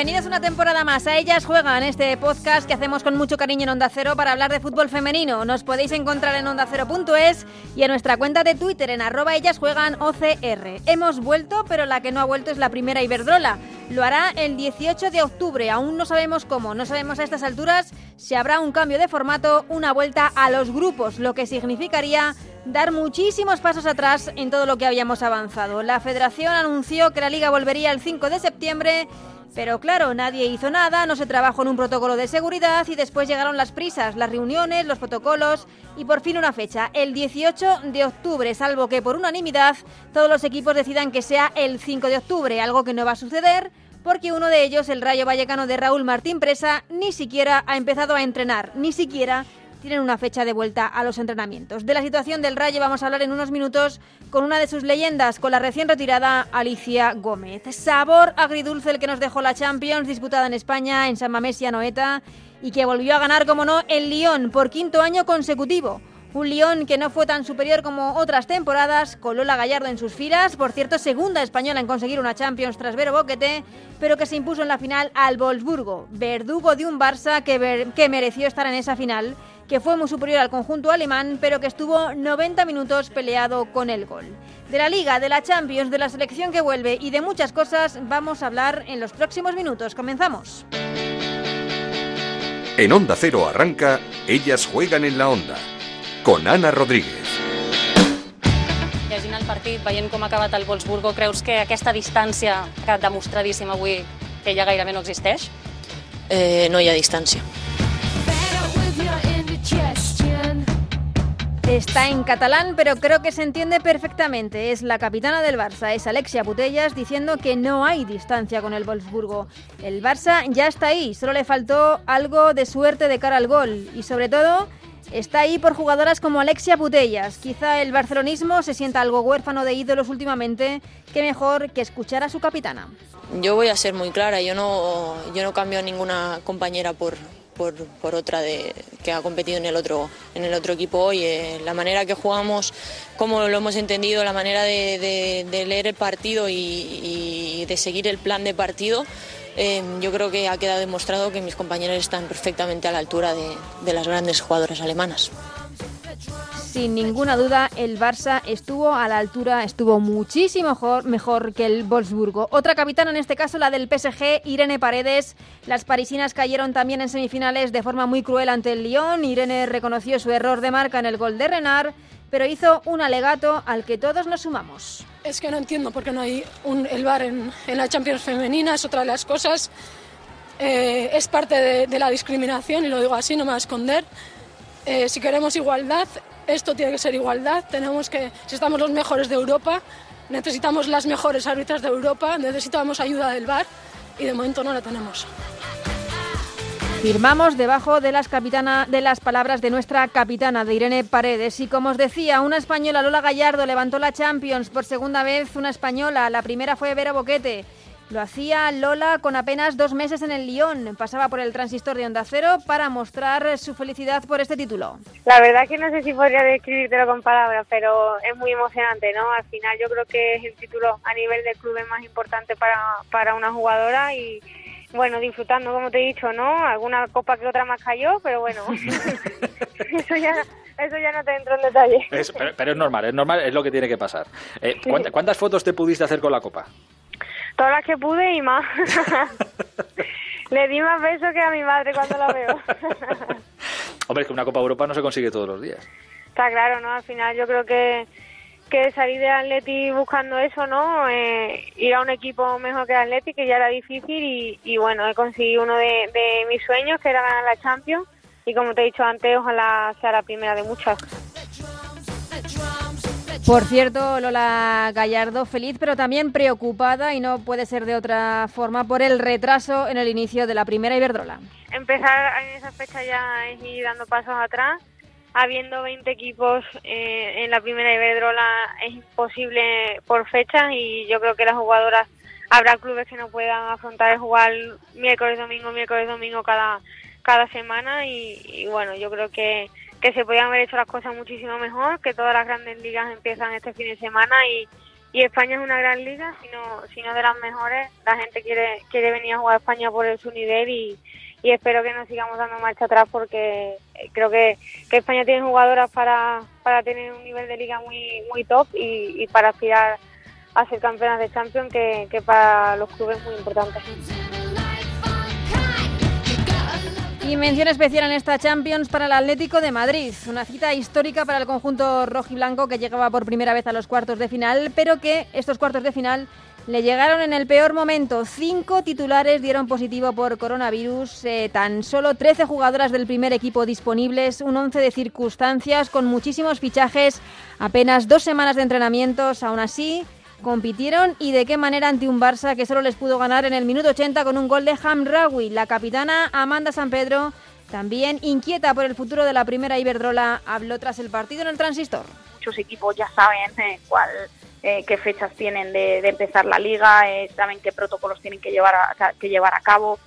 Bienvenidos una temporada más a Ellas Juegan, este podcast que hacemos con mucho cariño en Onda Cero para hablar de fútbol femenino. Nos podéis encontrar en ondacero.es y en nuestra cuenta de Twitter en arroba Ellas Juegan OCR. Hemos vuelto, pero la que no ha vuelto es la primera Iberdrola. Lo hará el 18 de octubre, aún no sabemos cómo, no sabemos a estas alturas si habrá un cambio de formato, una vuelta a los grupos, lo que significaría dar muchísimos pasos atrás en todo lo que habíamos avanzado. La federación anunció que la liga volvería el 5 de septiembre pero claro, nadie hizo nada, no se trabajó en un protocolo de seguridad y después llegaron las prisas, las reuniones, los protocolos y por fin una fecha, el 18 de octubre, salvo que por unanimidad todos los equipos decidan que sea el 5 de octubre, algo que no va a suceder porque uno de ellos, el Rayo Vallecano de Raúl Martín Presa, ni siquiera ha empezado a entrenar, ni siquiera tienen una fecha de vuelta a los entrenamientos. De la situación del Rayo vamos a hablar en unos minutos con una de sus leyendas, con la recién retirada Alicia Gómez. Sabor agridulce el que nos dejó la Champions disputada en España, en San Mamés y Anoeta, y que volvió a ganar, como no, el Lyon por quinto año consecutivo. Un Lyon que no fue tan superior como otras temporadas, con Lola Gallardo en sus filas, por cierto, segunda española en conseguir una Champions tras Vero Boquete, pero que se impuso en la final al Wolfsburgo, verdugo de un Barça que, que mereció estar en esa final que fue muy superior al conjunto alemán, pero que estuvo 90 minutos peleado con el gol. De la Liga, de la Champions, de la selección que vuelve y de muchas cosas vamos a hablar en los próximos minutos. Comenzamos. En Onda Cero arranca Ellas juegan en la Onda, con Ana Rodríguez. Llegint el partit, veient com ha acabat el Wolfsburgo, creus que aquesta distància que demostradíssima avui que ja gairebé no existeix? Eh, no hi ha distància. Está en catalán, pero creo que se entiende perfectamente. Es la capitana del Barça, es Alexia Putellas, diciendo que no hay distancia con el Wolfsburgo. El Barça ya está ahí, solo le faltó algo de suerte de cara al gol. Y sobre todo, está ahí por jugadoras como Alexia Putellas. Quizá el barcelonismo se sienta algo huérfano de ídolos últimamente, que mejor que escuchar a su capitana. Yo voy a ser muy clara, yo no, yo no cambio a ninguna compañera por, por, otra de, que ha competido en el otro, en el otro equipo hoy. Eh, la manera que jugamos, cómo lo hemos entendido, la manera de, leer el partido y, de seguir el plan de partido, eh, yo creo que ha quedado demostrado que mis compañeros están perfectamente a la altura de las grandes jugadoras alemanas sin ninguna duda, el Barça estuvo a la altura, estuvo muchísimo mejor, mejor, que el Wolfsburgo. Otra capitana, en este caso la del PSG, Irene Paredes. Las parisinas cayeron también en semifinales de forma muy cruel ante el Lyon. Irene reconoció su error de marca en el gol de Renard, pero hizo un alegato al que todos nos sumamos. Es que no entiendo por qué no hay un, el bar en, la Champions femenina, es otra de las cosas. Eh, es parte de, la discriminación y lo digo así, no me voy a esconder. Eh, si queremos igualdad, esto tiene que ser igualdad. Tenemos que, si estamos los mejores de Europa, necesitamos las mejores árbitras de Europa, necesitamos ayuda del VAR y de momento no la tenemos. Firmamos debajo de las, capitana, de las palabras de nuestra capitana, de Irene Paredes. Y como os decía, una española, Lola Gallardo, levantó la Champions por segunda vez, una española. La primera fue Vera Boquete. Lo hacía Lola con apenas dos meses en el Lyon. Pasaba por el transistor de Onda Cero para mostrar su felicidad por este título. La verdad que no sé si podría describírtelo con palabras, pero es muy emocionante, ¿no? Al final yo creo que es el título a nivel de club más importante para, para una jugadora y bueno, disfrutando, como te he dicho, ¿no? Alguna copa que otra más cayó, pero bueno, eso ya eso ya no te entro en detalle. pero, es normal, es normal, es lo que tiene que pasar. Eh, ¿Cuántas fotos te pudiste hacer con la copa? Todas las que pude y más. Le di más besos que a mi madre cuando la veo. Hombre, es que una Copa Europa no se consigue todos los días. Está claro, ¿no? Al final yo creo que, que salir de Atleti buscando eso, ¿no? Eh, ir a un equipo mejor que Atleti, que ya era difícil, y, bueno, he conseguido uno de, de mis sueños, que era ganar la Champions, y como te he dicho antes, ojalá sea la primera de muchas. Por cierto, Lola Gallardo feliz, pero también preocupada y no puede ser de otra forma por el retraso en el inicio de la primera Iberdrola. Empezar en esa fecha ya es ir dando pasos atrás. Habiendo 20 equipos eh, en la primera Iberdrola es imposible por fechas y yo creo que las jugadoras habrá clubes que no puedan afrontar el jugar miércoles, domingo, miércoles, domingo cada, cada semana y, bueno, yo creo que, que se podían haber hecho las cosas muchísimo mejor, que todas las grandes ligas empiezan este fin de semana y, y España es una gran liga, sino, sino de las mejores. La gente quiere, quiere venir a jugar a España por su nivel y, y espero que no sigamos dando marcha atrás porque eh, creo que, que España tiene jugadoras para, para tener un nivel de liga muy, muy top y, y para aspirar a ser campeonas de Champions, que, que para los clubes es muy importante. Y mención especial en esta Champions para el Atlético de Madrid, una cita histórica para el conjunto rojiblanco que llegaba por primera vez a los cuartos de final, pero que estos cuartos de final le llegaron en el peor momento. Cinco titulares dieron positivo por coronavirus, eh, tan solo 13 jugadoras del primer equipo disponibles, un 11 de circunstancias con muchísimos fichajes, apenas dos semanas de entrenamientos, aún así compitieron y de qué manera ante un Barça que solo les pudo ganar en el minuto 80 con un gol de Hamraoui. La capitana Amanda San Pedro, también inquieta por el futuro de la primera Iberdrola, habló tras el partido en el Transistor. Muchos equipos ya saben eh, cuál, eh, qué fechas tienen de, empezar la liga, eh, saben qué protocolos tienen que llevar a, que llevar a cabo.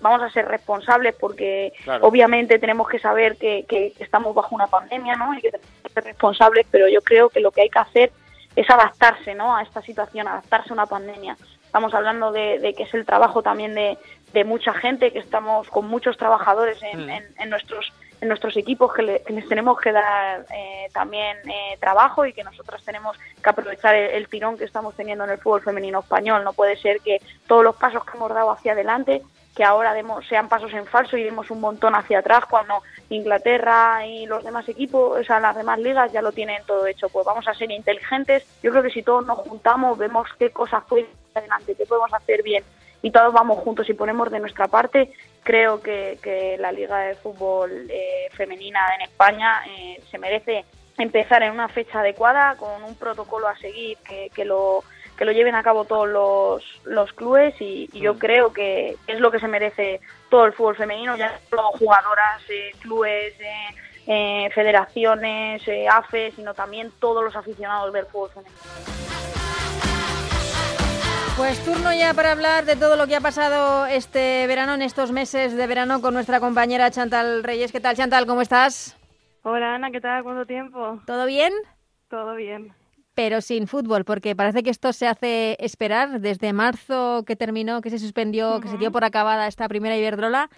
vamos a ser responsables porque obviamente tenemos que saber que, que, estamos bajo una pandemia ¿no? y que tenemos que ser responsables, pero yo creo que lo que hay que hacer es adaptarse ¿no? a esta situación, adaptarse a una pandemia. Estamos hablando de, que es el trabajo también de, mucha gente, que estamos con muchos trabajadores en, mm. nuestros en nuestros equipos que, les tenemos que dar eh, también eh, trabajo y que nosotros tenemos que aprovechar el, tirón que estamos teniendo en el fútbol femenino español. No puede ser que todos los pasos que hemos dado hacia adelante que ahora demos, sean pasos en falso y demos un montón hacia atrás cuando Inglaterra y los demás equipos, o sea, las demás ligas ya lo tienen todo hecho. Pues vamos a ser inteligentes. Yo creo que si todos nos juntamos, vemos qué cosas pueden adelante, qué podemos hacer bien y todos vamos juntos y ponemos de nuestra parte, creo que, la Liga de Fútbol eh, Femenina en España eh, se merece empezar en una fecha adecuada, con un protocolo a seguir que lo que lo lleven a cabo todos los, los clubes y, yo mm. creo que es lo que se merece todo el fútbol femenino, ya no solo jugadoras, eh, clubes, eh, eh, federaciones, AFE, sino también todos los aficionados del fútbol femenino. Pues turno ya para hablar de todo lo que ha pasado este verano, en estos meses de verano, con nuestra compañera Chantal Reyes. ¿Qué tal, Chantal? ¿Cómo estás? Hola, Ana, ¿qué tal? ¿Cuánto tiempo? ¿Todo bien? Todo bien pero sin fútbol, porque parece que esto se hace esperar desde marzo que terminó, que se suspendió, que se dio por acabada esta primera Iberdrola,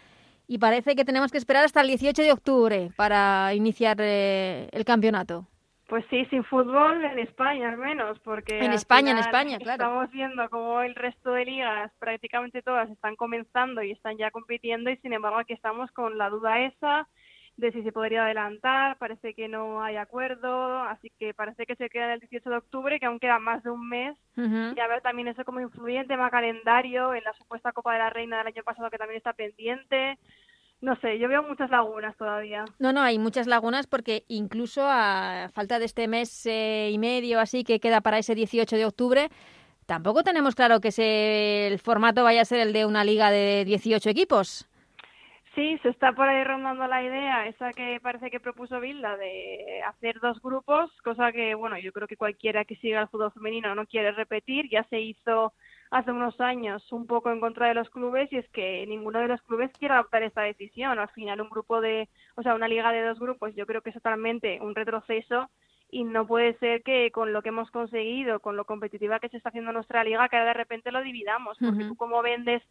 y parece que tenemos que esperar hasta el 18 de octubre para iniciar eh, el campeonato. Pues sí, sin fútbol en España al menos, porque en España, en España, claro. Estamos viendo cómo el resto de ligas, prácticamente todas, están comenzando y están ya compitiendo y sin embargo aquí estamos con la duda esa de si se podría adelantar, parece que no hay acuerdo, así que parece que se queda el 18 de octubre, que aún queda más de un mes, y a ver también eso como influye en tema calendario, en la supuesta Copa de la Reina del año pasado que también está pendiente, no sé, yo veo muchas lagunas todavía. No, no, hay muchas lagunas porque incluso a falta de este mes eh, y medio así que queda para ese 18 de octubre, tampoco tenemos claro que el formato vaya a ser el de una liga de 18 equipos. Sí, se está por ahí rondando la idea, esa que parece que propuso Bilda de hacer dos grupos, cosa que, bueno, yo creo que cualquiera que siga el fútbol femenino no quiere repetir, ya se hizo hace unos años un poco en contra de los clubes y es que ninguno de los clubes quiere adoptar esta decisión. Al final un grupo de, o sea, una liga de dos grupos, yo creo que es totalmente un retroceso y no puede ser que con lo que hemos conseguido, con lo competitiva que se está haciendo nuestra liga, que de repente lo dividamos, porque tú como vendes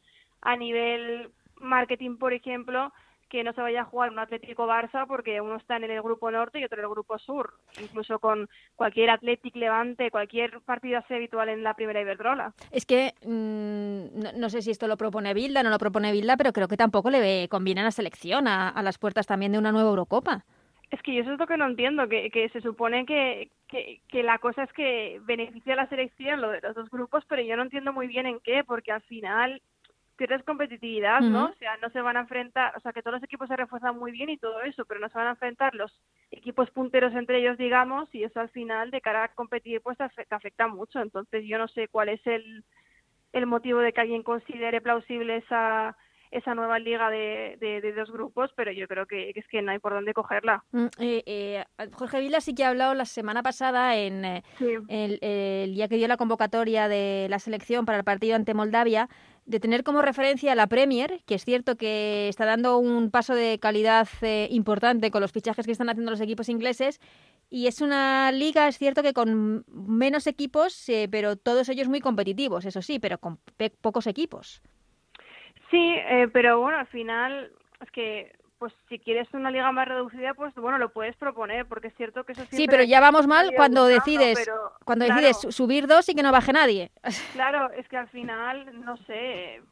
a nivel marketing, por ejemplo, que no se vaya a jugar un Atlético Barça porque uno está en el grupo norte y otro en el grupo sur, incluso con cualquier Atlético Levante, cualquier partido así habitual en la primera Iberdrola. Es que mm, no, sé si esto lo propone Bilda, no lo propone Bilda, pero creo que tampoco le conviene a la selección, a, las puertas también de una nueva Eurocopa. Es que yo eso es lo que no entiendo, que, que se supone que, que, que, la cosa es que beneficia a la selección lo de los dos grupos, pero yo no entiendo muy bien en qué, porque al final pierdes competitividad, ¿no? O sea, no se van a enfrentar, o sea, que todos los equipos se refuerzan muy bien y todo eso, pero no se van a enfrentar los equipos punteros entre ellos, digamos, y eso al final, de cara a competir, pues te afecta mucho. Entonces, yo no sé cuál es el, el motivo de que alguien considere plausible esa esa nueva liga de, de, dos grupos, pero yo creo que, es que no hay por dónde cogerla. Mm, eh, eh, Jorge Vila sí que ha hablado la semana pasada en eh, el, el, día que dio la convocatoria de la selección para el partido ante Moldavia de tener como referencia a la Premier, que es cierto que está dando un paso de calidad importante con los fichajes que están haciendo los equipos ingleses y es una liga, es cierto que con menos equipos, pero todos ellos muy competitivos, eso sí, pero con pocos equipos. Sí, eh, pero bueno, al final es que pues si quieres una liga más reducida, pues bueno, lo puedes proponer, porque es cierto que eso Sí, pero ya vamos mal cuando decides cuando decides subir dos y que no baje nadie. Claro, es que al final, no sé,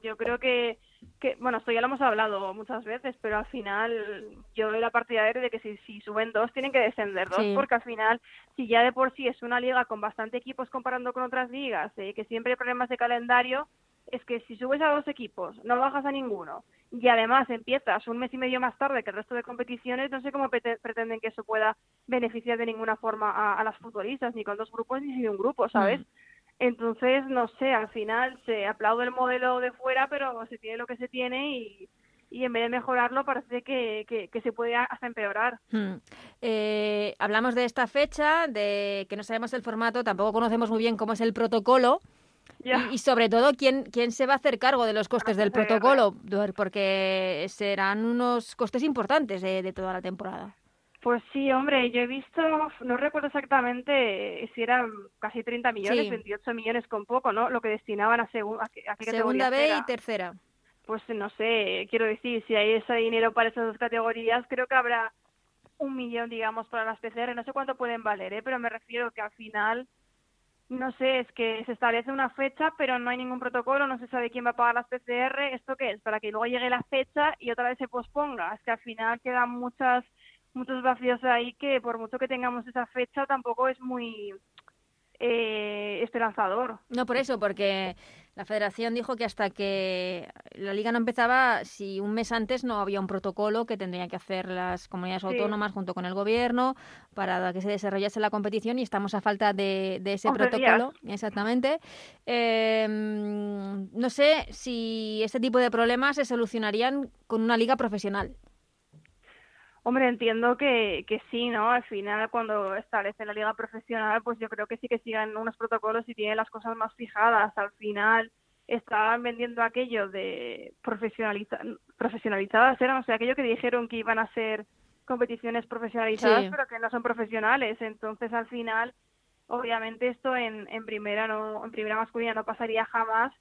yo creo que, que bueno, esto ya lo hemos hablado muchas veces, pero al final yo doy la partidaria de que si, si suben dos, tienen que descender dos, porque al final, si ya de por sí es una liga con bastante equipos comparando con otras ligas, eh, que siempre hay problemas de calendario, es que si subes a dos equipos, no bajas a ninguno y además empiezas un mes y medio más tarde que el resto de competiciones, no sé cómo pretenden que eso pueda beneficiar de ninguna forma a, las futbolistas, ni con dos grupos ni sin un grupo, ¿sabes? Mm. Entonces, no sé, al final se aplaude el modelo de fuera, pero se tiene lo que se tiene y, y en vez de mejorarlo parece que, que, se puede hasta empeorar. Mm. Eh, hablamos de esta fecha, de que no sabemos el formato, tampoco conocemos muy bien cómo es el protocolo. Y, sobre todo, ¿quién, ¿quién se va a hacer cargo de los costes del protocolo? Porque serán unos costes importantes de, toda la temporada. Pues sí, hombre, yo he visto, no recuerdo exactamente si eran casi 30 millones, 28 millones con poco, ¿no? Lo que destinaban a, a, Segunda B y tercera. Pues no sé, quiero decir, si hay ese dinero para esas dos categorías, creo que habrá un millón, digamos, para las PCR. No sé cuánto pueden valer, ¿eh? pero me refiero que al final no sé, es que se establece una fecha, pero no hay ningún protocolo, no se sabe quién va a pagar las PCR. ¿Esto qué es? Para que luego llegue la fecha y otra vez se posponga. Es que al final quedan muchas, muchos vacíos ahí que por mucho que tengamos esa fecha tampoco es muy eh, esperanzador. No, por eso, porque la federación dijo que hasta que la liga no empezaba, si un mes antes no había un protocolo que tendrían que hacer las comunidades autónomas junto con el gobierno para que se desarrollase la competición y estamos a falta de, ese protocolo. Exactamente. Em, no sé si este tipo de problemas se solucionarían con una liga profesional. Hombre, entiendo que, que sí, ¿no? Al final, cuando establece la liga profesional, pues yo creo que sí que sigan unos protocolos y tienen las cosas más fijadas. Al final, estaban vendiendo aquello de profesionaliza profesionalizadas, eran, o sea, aquello que dijeron que iban a ser competiciones profesionalizadas, pero que no son profesionales. Entonces, al final, obviamente esto en, en primera no, en primera masculina no pasaría jamás.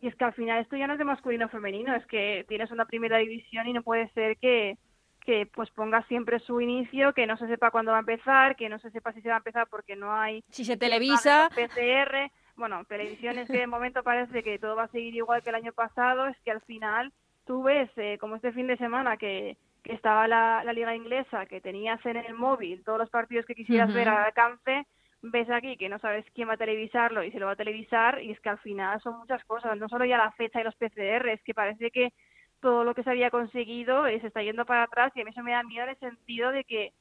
Y es que al final esto ya no es de masculino femenino, es que tienes una primera división y no puede ser que que pues ponga siempre su inicio, que no se sepa cuándo va a empezar, que no se sepa si se va a empezar porque no hay... Si se televisa... PCR, bueno, televisión es que de momento parece que todo va a seguir igual que el año pasado, es que al final tú ves, eh, como este fin de semana, que, que estaba la, la, liga inglesa, que tenías en el móvil todos los partidos que quisieras ver al alcance, ves aquí que no sabes quién va a televisarlo y se lo va a televisar, y es que al final son muchas cosas, no solo ya la fecha y los PCR, es que parece que todo lo que se había conseguido se está yendo para atrás y a mí eso me da miedo en el sentido de que,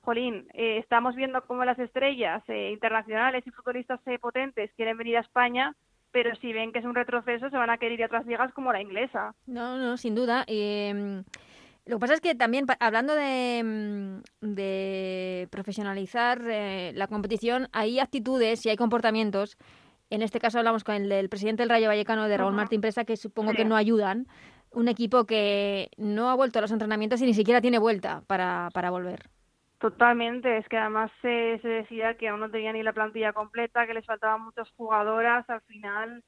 jolín, eh, estamos viendo cómo las estrellas eh, internacionales y futbolistas eh, potentes quieren venir a España, pero si ven que es un retroceso se van a querer ir a otras ligas como la inglesa. No, no, sin duda. Em, lo que pasa es que también, hablando de, mm, de profesionalizar la competición, hay actitudes y hay comportamientos en este caso hablamos con el, presidente del Rayo Vallecano, de Raúl Martín Presa, que supongo que no ayudan un equipo que no ha vuelto a los entrenamientos y ni siquiera tiene vuelta para, para volver. Totalmente, es que además se, se decía que aún no tenía ni la plantilla completa, que les faltaban muchas jugadoras, al final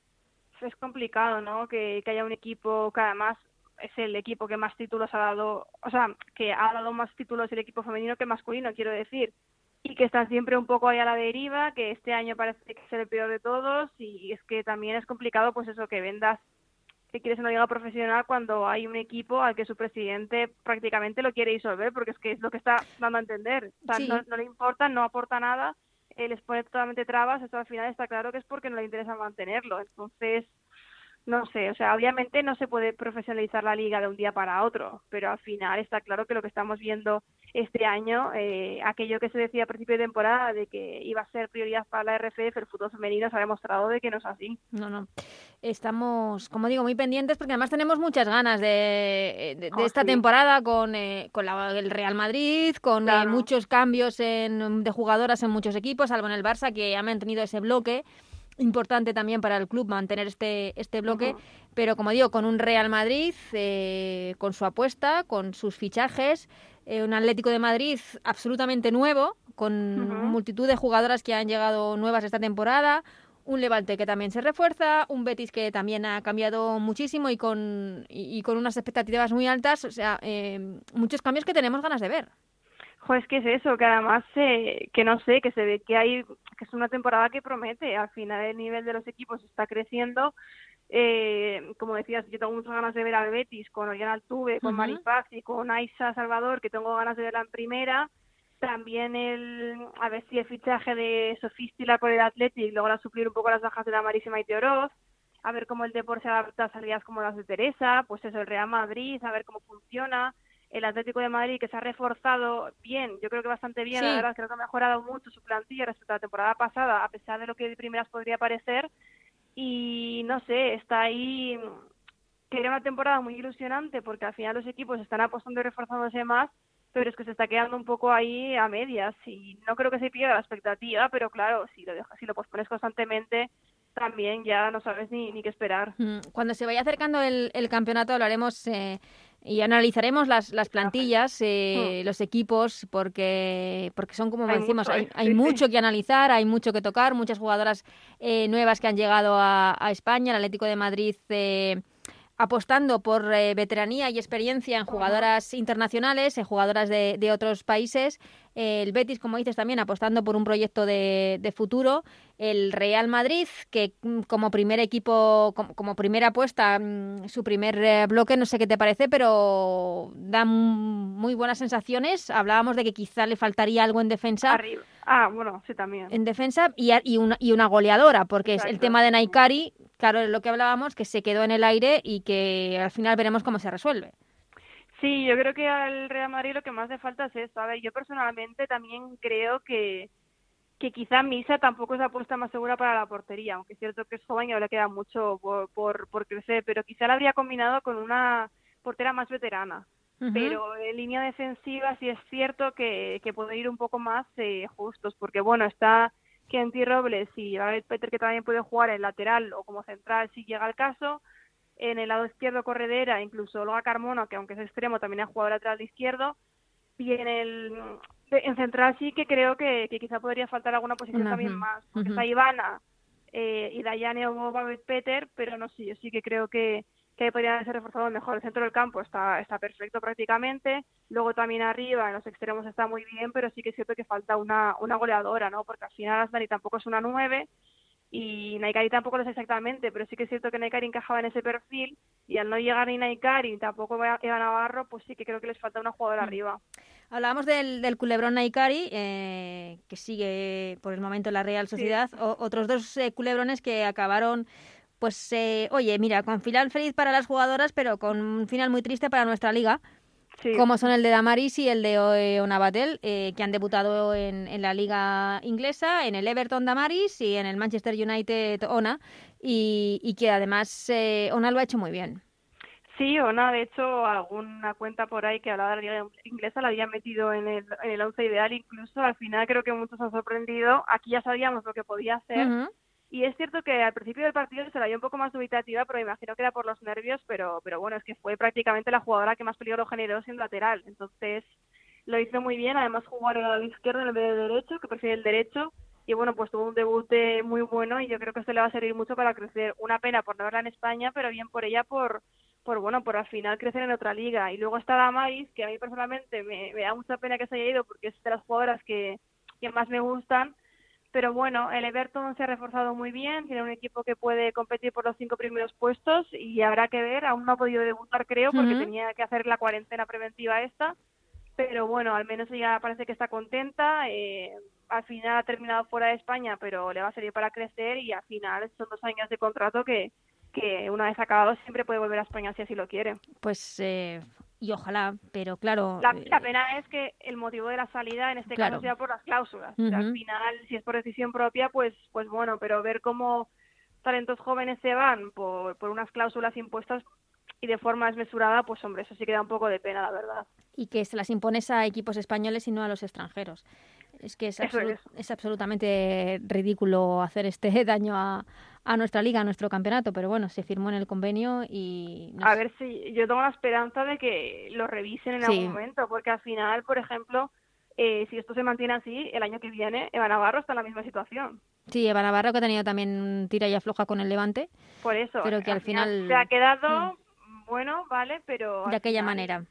es complicado, ¿no? Que, que haya un equipo que además es el equipo que más títulos ha dado, o sea, que ha dado más títulos el equipo femenino que masculino, quiero decir, y que están siempre un poco ahí a la deriva, que este año parece que es el peor de todos y es que también es complicado pues eso, que vendas que quieres una liga profesional cuando hay un equipo al que su presidente prácticamente lo quiere disolver, porque es que es lo que está dando a entender. O sea, no, le importa, no aporta nada, eh, les pone totalmente trabas, eso al final está claro que es porque no le interesa mantenerlo. Entonces, no sé, o sea, obviamente no se puede profesionalizar la liga de un día para otro, pero al final está claro que lo que estamos viendo este año, eh, aquello que se decía a principio de temporada de que iba a ser prioridad para la RFF, el fútbol femenino se ha demostrado de que no es así. No, no. Estamos, como digo, muy pendientes porque además tenemos muchas ganas de, de, Oh, esta sí. temporada con, eh, con la- el Real Madrid, con eh, muchos cambios en, de jugadoras en muchos equipos, salvo en el Barça que ha mantenido ese bloque importante también para el club mantener este, este bloque, pero como digo, con un Real Madrid, eh, con su apuesta, con sus fichajes, eh, un Atlético de Madrid absolutamente nuevo, con Ujú. multitud de jugadoras que han llegado nuevas esta temporada, un Levante que también se refuerza, un Betis que también ha cambiado muchísimo y con, y, y con unas expectativas muy altas, o sea, eh, muchos cambios que tenemos ganas de ver. Es que es eso, que además, eh, que no sé, que se ve que hay, que es una temporada que promete. Al final el nivel de los equipos está creciendo. Eh, como decías, yo tengo muchas ganas de ver al Betis con Oriana Altuve, con Ujú. Maripaz y con Aisa Salvador, que tengo ganas de verla en primera. También el, a ver si el fichaje de Sofístila por el Athletic logra suplir un poco las bajas de la Marísima y Teoroz. A ver cómo el deporte se adapta a salidas como las de Teresa, pues eso, el Real Madrid, a ver cómo funciona el Atlético de Madrid que se ha reforzado bien, yo creo que bastante bien, Sí. la verdad creo que ha mejorado mucho su plantilla respecto a la temporada pasada, a pesar de lo que de primeras podría parecer y no sé, está ahí que era una temporada muy ilusionante porque al final los equipos están apostando y reforzándose más, pero es que se está quedando un poco ahí a medias y no creo que se pierda la expectativa, pero claro, si lo dejas, si lo pospones constantemente también ya no sabes ni, ni qué esperar. Mm, Cuando se vaya acercando el, el campeonato hablaremos eh, y analizaremos las, las plantillas, eh, los equipos, porque, porque son como Hay decimos, mucho, hay, hay Sí, sí. mucho que analizar, hay mucho que tocar, muchas jugadoras eh, nuevas que han llegado a, a España, el Atlético de Madrid eh, apostando por eh, veteranía y experiencia en jugadoras internacionales, en jugadoras de, de otros países. El Betis, como dices, también apostando por un proyecto de, de futuro. El Real Madrid, que mm, como primer equipo, como, como primera apuesta, mm, su primer eh, bloque, no sé qué te parece, pero da muy buenas sensaciones. Hablábamos de que quizá le faltaría algo en defensa. Arriba. Ah, bueno, sí, también. En defensa y, y, una, y una goleadora, porque es el tema de Naikari, claro, es lo que hablábamos, que se quedó en el aire y que al final veremos cómo se resuelve. Sí, yo creo que al Real Madrid lo que más le falta es eso. A ver, yo personalmente también creo que, que quizá Misa tampoco es la apuesta más segura para la portería, aunque es cierto que es joven y ahora le queda mucho por, por, por crecer, pero quizá la habría combinado con una portera más veterana. Pero en línea defensiva sí es cierto que, que puede ir un poco más eh, justos, porque bueno, está Kenty Robles y Babette Peter que también puede jugar en lateral o como central si llega el caso. En el lado izquierdo Corredera, incluso Olga Carmona, que aunque es extremo también ha jugado lateral de izquierdo. Y en el en central sí que creo que, que quizá podría faltar alguna posición también más, porque está Ivana eh, y Dayane o Babette Peter, pero no sé, yo sí que creo que, que podrían haberse reforzado mejor. El centro del campo está, está perfecto prácticamente. Luego también arriba, en los extremos está muy bien, pero sí que es cierto que falta una, una goleadora, ¿no? Porque al final Asmari tampoco es una nueve y Naikari tampoco lo es exactamente, pero sí que es cierto que Naikari encajaba en ese perfil y al no llegar ni Naikari ni tampoco Eva Navarro, pues sí que creo que les falta una jugadora Mm. arriba. Hablábamos del, del culebrón Naikari, eh, que sigue por el momento en la Real Sociedad. O- otros dos eh, culebrones que acabaron, pues, eh, oye, mira, con final feliz para las jugadoras, pero con un final muy triste para nuestra liga. Sí. como son el de Damaris y el de eh, Onabatel, eh, que han debutado en, en la liga inglesa, en el Everton Damaris y en el Manchester United Ona, y, y que además eh, Ona lo ha hecho muy bien. Sí, o no, de hecho, alguna cuenta por ahí que hablaba de la liga inglesa la había metido en el, en el once ideal, incluso al final creo que muchos han sorprendido. Aquí ya sabíamos lo que podía hacer. Y es cierto que al principio del partido se la vio un poco más dubitativa, pero me imagino que era por los nervios, pero, pero bueno, es que fue prácticamente la jugadora que más peligro generó siendo lateral. Entonces lo hizo muy bien, además jugó al lado izquierdo en vez de derecho, que prefiere el derecho. Y bueno, pues tuvo un debut muy bueno y yo creo que esto le va a servir mucho para crecer. Una pena por no verla en España, pero bien por ella por, por bueno, por al final crecer en otra liga. Y luego está Damaris, que a mí personalmente me, me da mucha pena que se haya ido porque es de las jugadoras que, que más me gustan pero bueno, el Everton se ha reforzado muy bien, tiene un equipo que puede competir por los cinco primeros puestos y habrá que ver, aún no ha podido debutar creo porque Ujú. tenía que hacer la cuarentena preventiva esta, pero bueno, al menos ella parece que está contenta, eh, al final ha terminado fuera de España, pero le va a servir para crecer y al final son dos años de contrato que, que una vez acabado siempre puede volver a España si así lo quiere. Pues eh, y ojalá, pero claro. La, eh, pena es que el motivo de la salida en este Claro. caso sea por las cláusulas. O sea, al final, si es por decisión propia, pues, pues bueno, pero ver cómo talentos jóvenes se van por, por unas cláusulas impuestas y de forma desmesurada, pues hombre, eso sí que da un poco de pena, la verdad. y que se las impones a equipos españoles y no a los extranjeros. Es que es, absolu- es. es absolutamente ridículo hacer este daño a, a nuestra liga, a nuestro campeonato, pero bueno, se firmó en el convenio y... no A sé. ver si yo tengo la esperanza de que lo revisen en Sí. algún momento, porque al final, por ejemplo, eh, si esto se mantiene así, el año que viene Eva Navarro está en la misma situación. Sí, Eva Navarro que ha tenido también tira y afloja con el Levante Por eso. Pero que al final- se ha quedado bueno, vale, pero de aquella final- manera.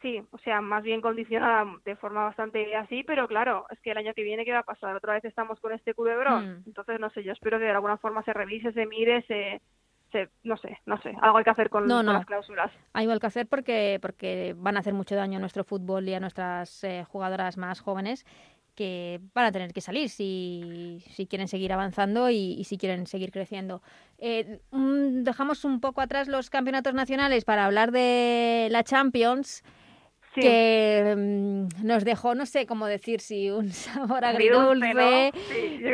Sí, o sea, más bien condicionada de forma bastante así, pero claro, es que el año que viene, ¿qué va a pasar? Otra vez estamos con este culebrón. Mm. Entonces, no sé, yo espero que de alguna forma se revise, se mire, se, se no sé, no sé, algo hay que hacer con, No, con no. las cláusulas. Hay igual que hacer porque, porque van a hacer mucho daño a nuestro fútbol y a nuestras eh, jugadoras más jóvenes que van a tener que salir si, si quieren seguir avanzando y, y si quieren seguir creciendo. Eh, mm, dejamos un poco atrás los campeonatos nacionales para hablar de la Champions. Sí. que mm, nos dejó, no sé cómo decir, si un sabor Agridulce,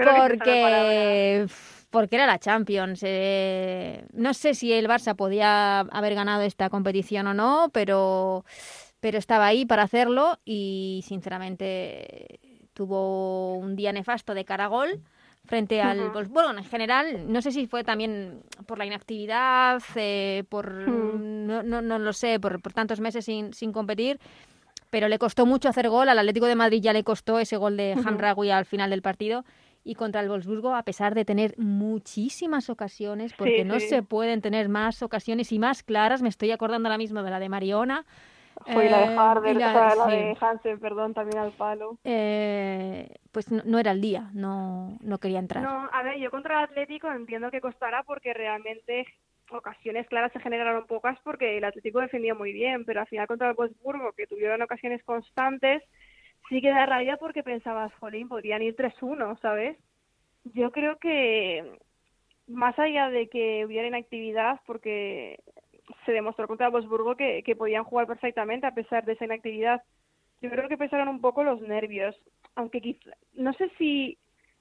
porque, porque era la Champions. eh, no sé si el Barça podía haber ganado esta competición o no, pero, pero estaba ahí para hacerlo y sinceramente tuvo un día nefasto de cara a gol frente al Ujú. Wolfsburgo en general. No sé si fue también por la inactividad, eh, por Hmm. no, no, no lo sé, por, por tantos meses sin, sin competir, pero le costó mucho hacer gol. Al Atlético de Madrid ya le costó ese gol de Ujú. Hamraoui al final del partido. Y contra el Wolfsburgo, a pesar de tener muchísimas ocasiones, porque Sí, no sí. se pueden tener más ocasiones y más claras, me estoy acordando ahora mismo de la de Mariona. Fue la de eh, Harder, la- o sea, la sí. de Hansen, perdón, también al palo. Eh, pues no, no era el día, no, no quería entrar. No, a ver, yo contra el Atlético entiendo que costará porque realmente ocasiones claras se generaron pocas porque el Atlético defendía muy bien, pero al final contra el Wolfsburgo, que tuvieron ocasiones constantes, sí que da rabia porque pensabas, jolín, podrían ir 3-1, ¿sabes? Yo creo que más allá de que hubiera inactividad, porque se demostró contra el Wolfsburgo que, que podían jugar perfectamente a pesar de esa inactividad, yo creo que pesaron un poco los nervios, aunque quizá, no sé si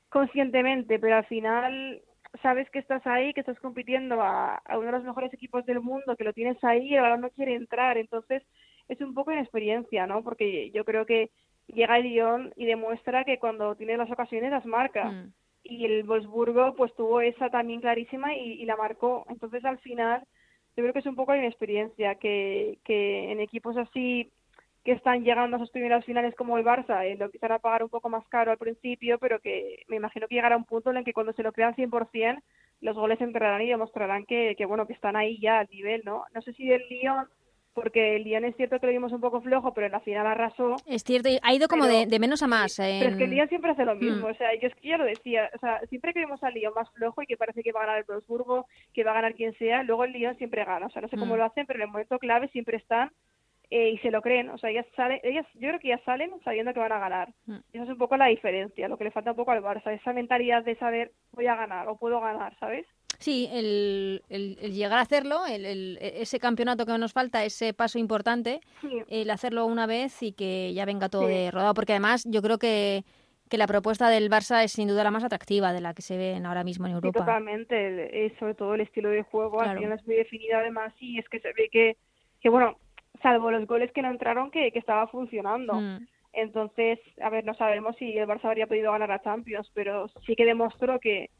conscientemente, pero al final sabes que estás ahí, que estás compitiendo a, a uno de los mejores equipos del mundo, que lo tienes ahí y ahora no quiere entrar, entonces es un poco inexperiencia, ¿no? Porque yo creo que llega el Lyon y demuestra que cuando tiene las ocasiones las marca. Mm. Y el Wolfsburgo pues tuvo esa también clarísima y, y la marcó. Entonces al final yo creo que es un poco la inexperiencia, que, que en equipos así que están llegando a sus primeras finales como el Barça, eh, lo empiezan a pagar un poco más caro al principio, pero que me imagino que llegará un punto en el que cuando se lo crean 100%, los goles entrarán y demostrarán que, que bueno, que están ahí ya al nivel, ¿no? No sé si del Lyon, porque el Lyon es cierto que lo vimos un poco flojo, pero en la final arrasó. Es cierto, ha ido como Pero- de, de menos a más. Pero es que el en- Lyon siempre hace lo mismo, Mm. o sea, yo es que ya lo decía, o sea, siempre que vemos al Lyon más flojo y que parece que va a ganar el Wolfsburgo, que va a ganar quien sea, luego el Lyon siempre gana, o sea, no sé cómo Mm. lo hacen, pero en el momento clave siempre están eh, y se lo creen, o sea, ellas salen, ellas, yo creo que ya salen sabiendo que van a ganar. Mm. Y esa es un poco la diferencia, lo que le falta un poco al Barça, esa mentalidad de saber voy a ganar o puedo ganar, ¿sabes? Sí, el, el- el llegar a hacerlo, el, el- ese campeonato que nos falta, ese paso importante, Sí. el hacerlo una vez y que ya venga todo Sí. de rodado, porque además yo creo que, que la propuesta del Barça es sin duda la más atractiva de la que se ven ahora mismo en Sí, Europa. totalmente, el- eh, sobre todo el estilo de juego, al Claro. final es muy definido además y es que se ve que, que bueno, salvo los goles que no entraron, que, que estaba funcionando. Mm. Entonces, a ver, no sabemos si el Barça habría podido ganar a Champions, pero sí que demostró que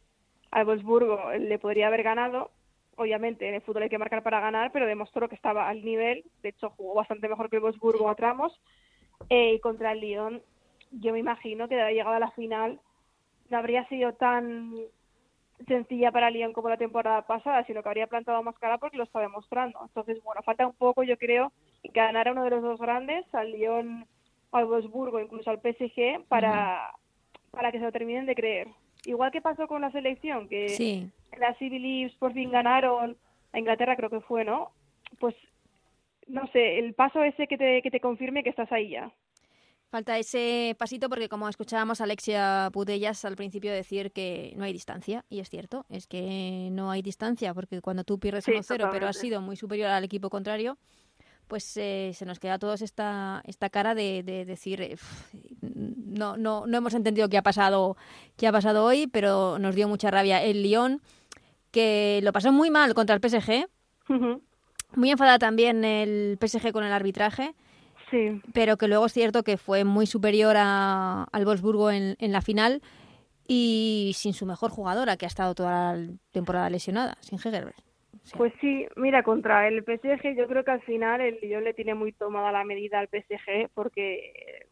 al Wolfsburgo le podría haber ganado. Obviamente, en el fútbol hay que marcar para ganar, pero demostró que estaba al nivel. De hecho, jugó bastante mejor que el Wolfsburgo a tramos. Eh, y contra el Lyon, yo me imagino que de haber llegado a la final no habría sido tan sencilla para Lyon como la temporada pasada, sino que habría plantado más cara porque lo está demostrando. Entonces, bueno, falta un poco, yo creo, que ganara uno de los dos grandes, al Lyon al Wolfsburgo, incluso al PSG, para, para que se lo terminen de creer. Igual que pasó con la selección, que Sí, las Civil Leaves por fin ganaron a Inglaterra, creo que fue, ¿no? Pues, no sé, el paso ese que te, que te confirme que estás ahí ya. Falta ese pasito porque como escuchábamos a Alexia Putellas al principio decir que no hay distancia, y es cierto, es que no hay distancia porque cuando tú pierdes 1-0 pero has sido muy superior al equipo contrario, pues eh, se nos queda a todos esta, esta cara de, decir no, no, no hemos entendido qué ha pasado qué ha pasado hoy, pero nos dio mucha rabia el Lyon que lo pasó muy mal contra el PSG. Muy enfadada también el PSG con el arbitraje Sí. Pero que luego es cierto que fue muy superior a, al Wolfsburgo en, en la final y sin su mejor jugadora, que ha estado toda la temporada lesionada, sin Hegerberg. Pues sí, mira, contra el PSG yo creo que al final el Lyon le tiene muy tomada la medida al PSG porque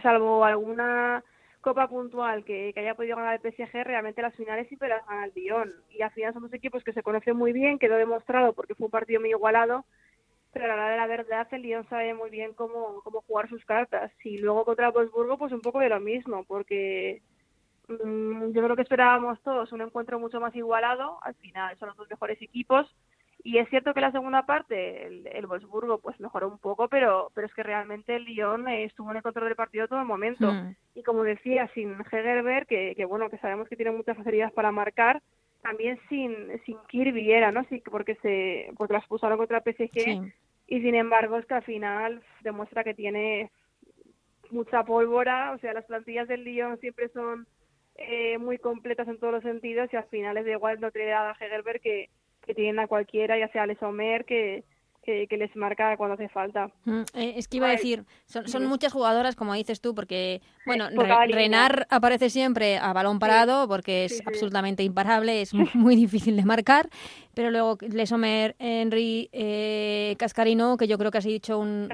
salvo alguna copa puntual que, haya podido ganar el PSG, realmente las finales siempre las gana el Lyon. Y al final son dos equipos que se conocen muy bien, quedó demostrado porque fue un partido muy igualado pero a la hora de la verdad el Lyon sabe muy bien cómo, jugar sus cartas. Y luego contra Wolfsburgo pues un poco de lo mismo porque mm, yo creo que esperábamos todos un encuentro mucho más igualado. Al final son los dos mejores equipos y es cierto que la segunda parte el, el Wolfsburgo pues mejoró un poco pero pero es que realmente el Lyon estuvo en el control del partido todo el momento Hmm. y como decía sin Hegerberg que, que bueno que sabemos que tiene muchas facilidades para marcar también sin sin Kirby era no sí porque se porque la expulsaron contra el PSG Sí. y sin embargo es que al final demuestra que tiene mucha pólvora, o sea, las plantillas del Lyon siempre son eh, muy completas en todos los sentidos y al final es de igual no tener a Hegerberg que, que tienen a cualquiera, ya sea a Lesomer, que, que, que les marca cuando hace falta. Mm, eh, es que iba a decir, son, son muchas jugadoras, como dices tú, porque, bueno, por Re-. Renar aparece siempre a balón parado porque es sí, sí. absolutamente imparable, es mu- muy difícil de marcar, pero luego Lesomer, Henry, eh, Cascarino, que yo creo que has dicho un,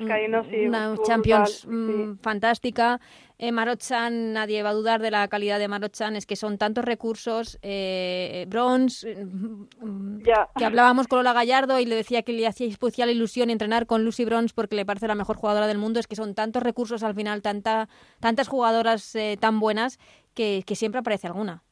sí, una Champions brutal, mm, fantástica. Eh, Marochan, nadie va a dudar de la calidad de Marochan, es que son tantos recursos. Eh, Bronze, mm, Ya. que hablábamos con Lola Gallardo y le decía que le hacía especial ilusión entrenar con Lucy Bronze porque le parece la mejor jugadora del mundo. Es que son tantos recursos al final, tanta, tantas jugadoras eh, tan buenas que, que siempre aparece alguna.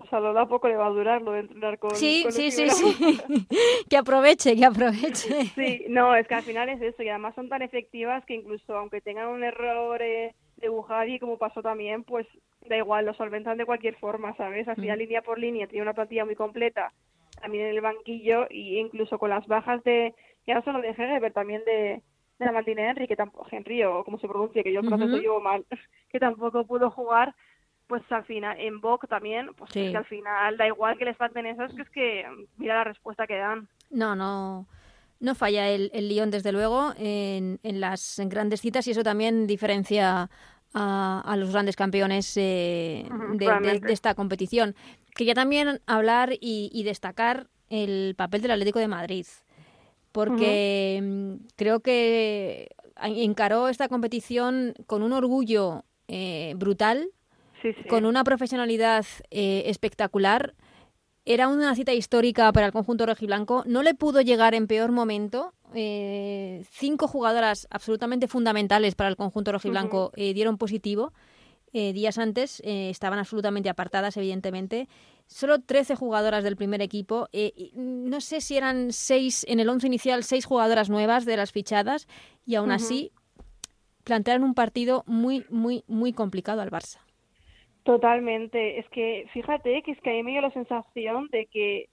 Pues a Lola poco le va a durar lo de entrenar con Sí, con sí, sí, sí. que aproveche, que aproveche. Sí, no, es que al final es eso, y además son tan efectivas que incluso aunque tengan un error eh, de Bujadi, como pasó también, pues da igual, lo solventan de cualquier forma, ¿sabes? Al final, Mm. línea por línea, tiene una plantilla muy completa, también en el banquillo, y incluso con las bajas de, ya no solo de Heger, también de, de la Martina Henry, que tampoco, Henry, o como se pronuncie, que yo el proceso Ujú. llevo mal, que tampoco pudo jugar, pues al final, en Boc también, pues Sí. es que al final da igual que les falten esas, que es que mira la respuesta que dan. No, no, no falla el, el Lyon, desde luego, en, en las grandes citas y eso también diferencia a, a los grandes campeones eh, de- de, claramente. de esta competición. Quería también hablar y, y destacar el papel del Atlético de Madrid, porque mm, creo que encaró esta competición con un orgullo eh, brutal, Sí, sí. con una profesionalidad eh, espectacular. Era una cita histórica para el conjunto rojiblanco. No le pudo llegar en peor momento. Eh, cinco jugadoras absolutamente fundamentales para el conjunto rojiblanco eh, dieron positivo. Eh, días antes estaban absolutamente apartadas, evidentemente. Solo 13 jugadoras del primer equipo. Eh, no sé si eran seis en el once inicial, seis jugadoras nuevas de las fichadas. Y aún así plantearon un partido muy, muy, muy complicado al Barça. Totalmente. Es que fíjate que es que a mí me dio la sensación de que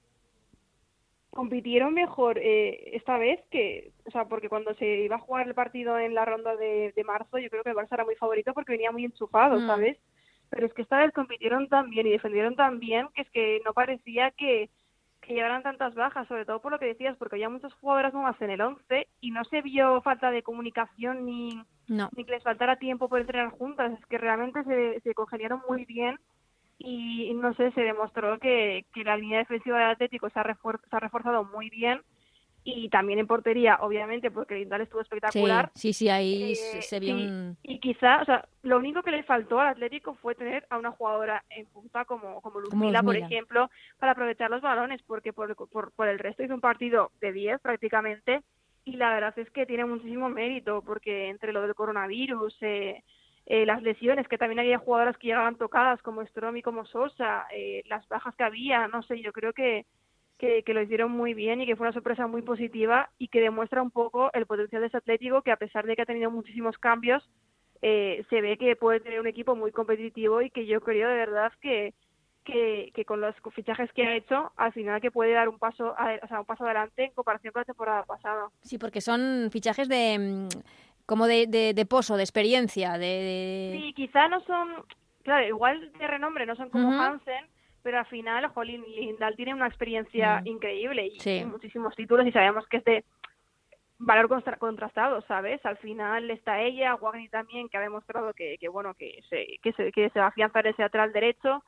compitieron mejor eh, esta vez que, o sea, porque cuando se iba a jugar el partido en la ronda de, de marzo, yo creo que el Barça era muy favorito porque venía muy enchufado, Mm. ¿sabes? Pero es que esta vez compitieron tan bien y defendieron tan bien que es que no parecía que, que llevaran tantas bajas, sobre todo por lo que decías, porque había muchas jugadoras nuevas en el 11 y no se vio falta de comunicación ni, No. ni que les faltara tiempo por entrenar juntas, es que realmente se, se congeniaron muy bien y no sé, se demostró que, que la línea defensiva del Atlético se ha, se ha reforzado muy bien y también en portería, obviamente, porque Lindal estuvo espectacular. sí, sí, ahí Eh, se, vio un... Y quizá, o sea, lo único que le faltó al Atlético fue tener a una jugadora en punta como, como Luzmila, por ejemplo, para aprovechar los balones, porque por, por, por el resto hizo un partido de 10 prácticamente, y la verdad es que tiene muchísimo mérito, porque entre lo del coronavirus, eh, eh, las lesiones, que también había jugadoras que llegaban tocadas, como Strom y como Sosa, eh, las bajas que había, no sé, yo creo que, que, que lo hicieron muy bien y que fue una sorpresa muy positiva y que demuestra un poco el potencial de ese Atlético, que a pesar de que ha tenido muchísimos cambios, eh, se ve que puede tener un equipo muy competitivo y que yo creo de verdad que, que, que, con los fichajes que ha hecho, al final que puede dar un paso, o sea, un paso adelante en comparación con la temporada pasada. Sí, porque son fichajes de mm, como de, de, pozo, de experiencia, de, Sí, quizá no son, claro, igual de renombre, no son como Hansen, pero al final, Jolín Lindal tiene una experiencia mm. increíble y muchísimos títulos y sabemos que es de valor contrastado, ¿sabes? Al final está ella, Wagner también, que ha demostrado que, que bueno, que se, que se, que se va a afianzar ese atrás derecho.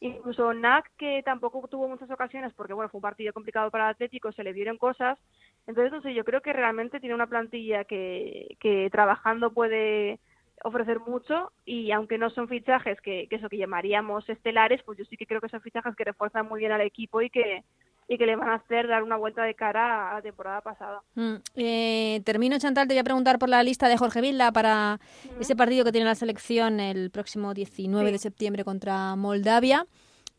Incluso Nack, que tampoco tuvo muchas ocasiones, porque bueno, fue un partido complicado para el Atlético, se le dieron cosas. Entonces, no sé, yo creo que realmente tiene una plantilla que, que trabajando puede ofrecer mucho y aunque no son fichajes que, que eso que llamaríamos estelares, pues yo sí que creo que son fichajes que refuerzan muy bien al equipo y que, y que le van a hacer dar una vuelta de cara a la temporada pasada. Mm, eh, termino, Chantal, te voy a preguntar por la lista de Jorge Vilda para ese partido que tiene la selección el próximo 19 de septiembre contra Moldavia.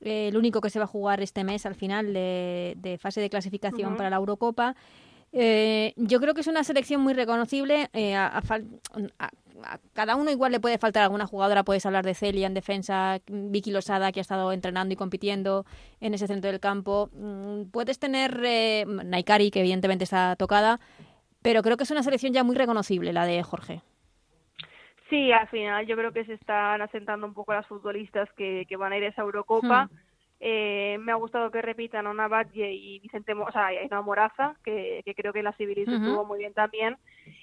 Eh, el único que se va a jugar este mes al final de, fase de clasificación para la Eurocopa. Eh, yo creo que es una selección muy reconocible. a, cada uno igual le puede faltar alguna jugadora. Puedes hablar de Celia en defensa, Vicky Losada, que ha estado entrenando y compitiendo en ese centro del campo. Mm, puedes tener eh, Naikari, que evidentemente está tocada, pero creo que es una selección ya muy reconocible, la de Jorge. Sí, al final yo creo que se están asentando un poco las futbolistas que, van a ir a esa Eurocopa. Hmm. Eh, me ha gustado que repitan a Valle y Vicente, o sea, y Moraza, que, creo que la Civilis estuvo muy bien también.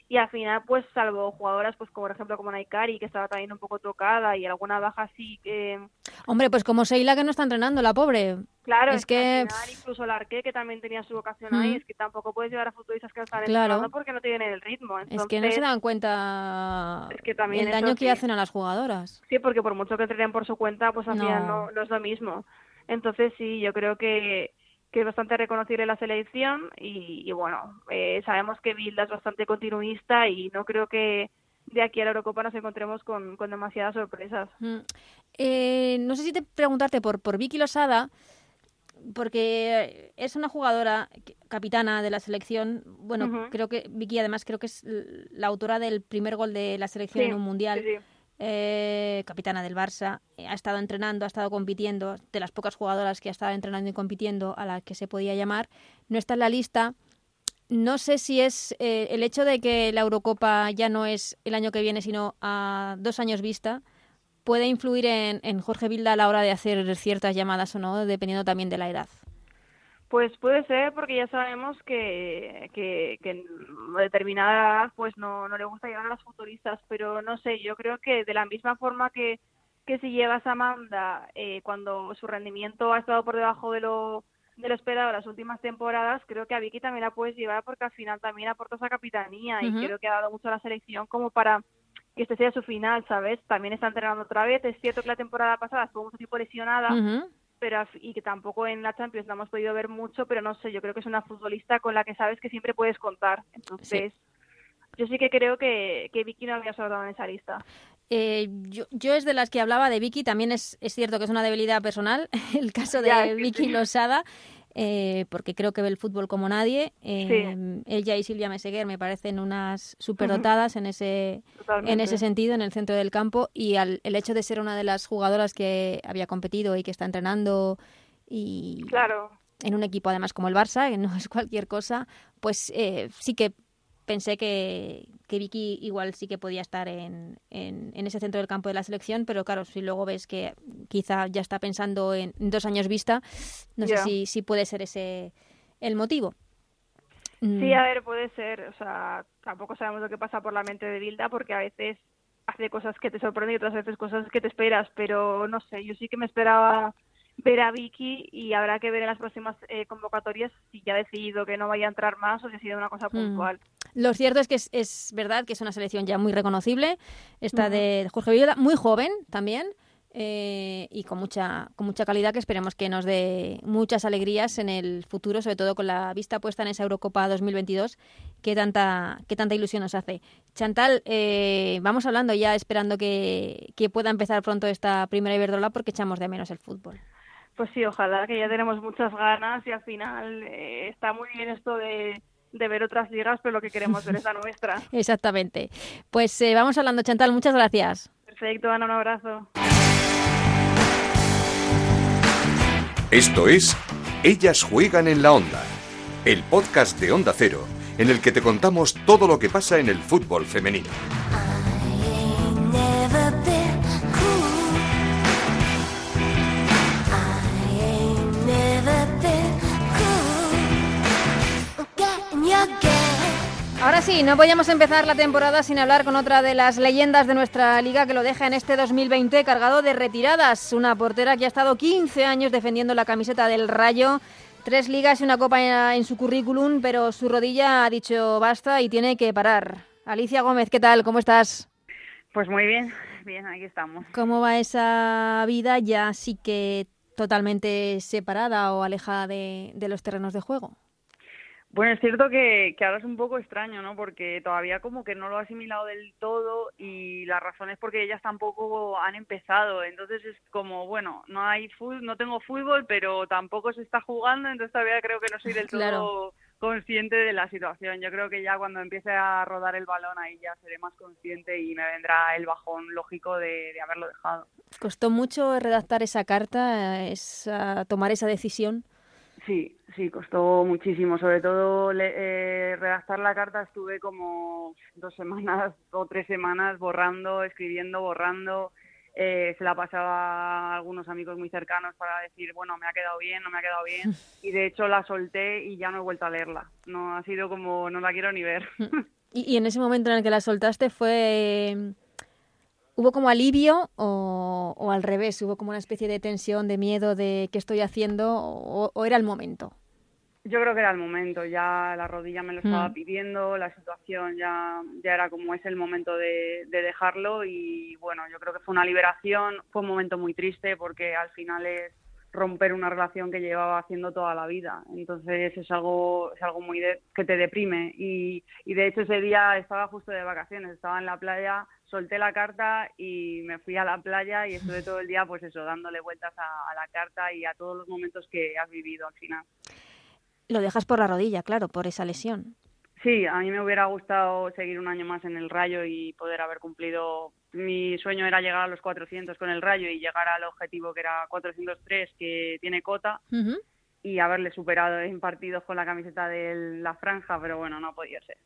Y al final, pues, salvo jugadoras, pues, como por ejemplo, como Naikari, que estaba también un poco tocada, y alguna baja así que... Hombre, pues como Seila, que no está entrenando, la pobre. Claro, es, que... Al final, incluso el Arque, que también tenía su vocación ahí, es que tampoco puedes llevar a futbolistas que no están entrenando porque no tienen el ritmo. Es que no se dan cuenta es que también el daño que hacen a las jugadoras. Sí, porque por mucho que entrenen por su cuenta, pues al final no, no es lo mismo. Entonces sí, yo creo que, que es bastante reconocible la selección y, bueno, eh, sabemos que Bilda es bastante continuista y no creo que de aquí a la Eurocopa nos encontremos con, con demasiadas sorpresas. Mm. Eh, no sé si te preguntarte por, por Vicky Losada, porque es una jugadora capitana de la selección. Bueno, creo que Vicky además creo que es la autora del primer gol de la selección en un mundial. Sí, eh, capitana del Barça, eh, ha estado entrenando, ha estado compitiendo, de las pocas jugadoras que ha estado entrenando y compitiendo a la que se podía llamar, no está en la lista. No sé si es eh, el hecho de que la Eurocopa ya no es el año que viene, sino a dos años vista, puede influir en, en Jorge Vilda a la hora de hacer ciertas llamadas o no, dependiendo también de la edad. Pues puede ser porque ya sabemos que, que, que en determinada edad pues no, no le gusta llevar a las futuristas, pero no sé, yo creo que de la misma forma que, que si llevas a Amanda eh, cuando su rendimiento ha estado por debajo de lo, de lo esperado las últimas temporadas, creo que a Vicky también la puedes llevar porque al final también aporta esa capitanía y creo que ha dado mucho a la selección como para que este sea su final, ¿sabes? También está entrenando otra vez, es cierto que la temporada pasada estuvo mucho tiempo lesionada, pero y que tampoco en la Champions no hemos podido ver mucho, pero no sé, yo creo que es una futbolista con la que sabes que siempre puedes contar. Entonces, yo sí que creo que, que Vicky no había sobrado en esa lista. Eh, yo, yo, es de las que hablaba de Vicky, también es, es cierto que es una debilidad personal, el caso de Vicky Losada, eh, porque creo que ve el fútbol como nadie. Eh, ella y Silvia Meseguer me parecen unas superdotadas en ese, en ese sentido, en el centro del campo. Y al, el hecho de ser una de las jugadoras que había competido y que está entrenando y claro. en un equipo además como el Barça, que no es cualquier cosa, pues eh, sí que pensé que, que Vicky igual sí que podía estar en, en, ese centro del campo de la selección, pero claro, si luego ves que quizá ya está pensando en dos años vista, no sé si, si puede ser ese el motivo. Sí, mm. a ver, puede ser. O sea, tampoco sabemos lo que pasa por la mente de Bilda porque a veces hace cosas que te sorprenden y otras veces cosas que te esperas, pero no sé, yo sí que me esperaba ver a Vicky y habrá que ver en las próximas eh, convocatorias si ya ha decidido que no vaya a entrar más o si ha sido una cosa mm. puntual. Lo cierto es que es, verdad que es una selección ya muy reconocible, esta de Jorge Villa, muy joven también. Eh, y con mucha, con mucha calidad que esperemos que nos dé muchas alegrías en el futuro, sobre todo con la vista puesta en esa Eurocopa 2022 que tanta, que tanta ilusión nos hace. Chantal, eh, vamos hablando ya esperando que, que pueda empezar pronto esta primera Iberdrola porque echamos de menos el fútbol. Pues sí, ojalá que ya tenemos muchas ganas y al final eh, está muy bien esto de, de ver otras ligas, pero lo que queremos ver es la nuestra. Exactamente. Pues eh, vamos hablando, Chantal, muchas gracias. Perfecto, Ana, un abrazo. Esto es Ellas juegan en la onda, el podcast de Onda Cero, en el que te contamos todo lo que pasa en el fútbol femenino. Sí, no podíamos empezar la temporada sin hablar con otra de las leyendas de nuestra liga que lo deja en este 2020 cargado de retiradas. Una portera que ha estado 15 años defendiendo la camiseta del Rayo, tres ligas y una copa en su currículum, pero su rodilla ha dicho basta y tiene que parar. Alicia Gómez, ¿qué tal? ¿Cómo estás? Pues muy bien, bien, aquí estamos. ¿Cómo va esa vida ya sí que totalmente separada o alejada de, de los terrenos de juego? Bueno, es cierto que, que, ahora es un poco extraño, ¿no? Porque todavía como que no lo ha asimilado del todo y la razón es porque ellas tampoco han empezado. Entonces es como, bueno, no hay fútbol, no tengo fútbol, pero tampoco se está jugando, entonces todavía creo que no soy del todo consciente de la situación. Yo creo que ya cuando empiece a rodar el balón ahí ya seré más consciente y me vendrá el bajón lógico de, de haberlo dejado. ¿Costó mucho redactar esa carta, esa, tomar esa decisión? Sí, sí, costó muchísimo. Sobre todo eh, redactar la carta estuve como dos semanas o tres semanas borrando, escribiendo, borrando. Eh, se la pasaba a algunos amigos muy cercanos para decir, bueno, me ha quedado bien, no me ha quedado bien. Y de hecho la solté y ya no he vuelto a leerla. No ha sido como, no la quiero ni ver. ¿Y, y en ese momento en el que la soltaste fue ¿Hubo como alivio o, al revés? ¿Hubo como una especie de tensión, de miedo de qué estoy haciendo o, era el momento? Yo creo que era el momento, ya la rodilla me lo estaba mm. pidiendo, la situación ya, ya era como es el momento de, de, dejarlo y bueno, yo creo que fue una liberación, fue un momento muy triste porque al final es romper una relación que llevaba haciendo toda la vida, entonces es algo, es algo muy que te deprime y, y de hecho ese día estaba justo de vacaciones, estaba en la playa solté la carta y me fui a la playa y estuve todo el día, pues eso, dándole vueltas a, la carta y a todos los momentos que has vivido al final. Lo dejas por la rodilla, claro, por esa lesión. Sí, a mí me hubiera gustado seguir un año más en el Rayo y poder haber cumplido. Mi sueño era llegar a los 400 con el Rayo y llegar al objetivo que era 403, que tiene cota, y haberle superado en partidos con la camiseta de la franja, pero bueno, no ha podido ser.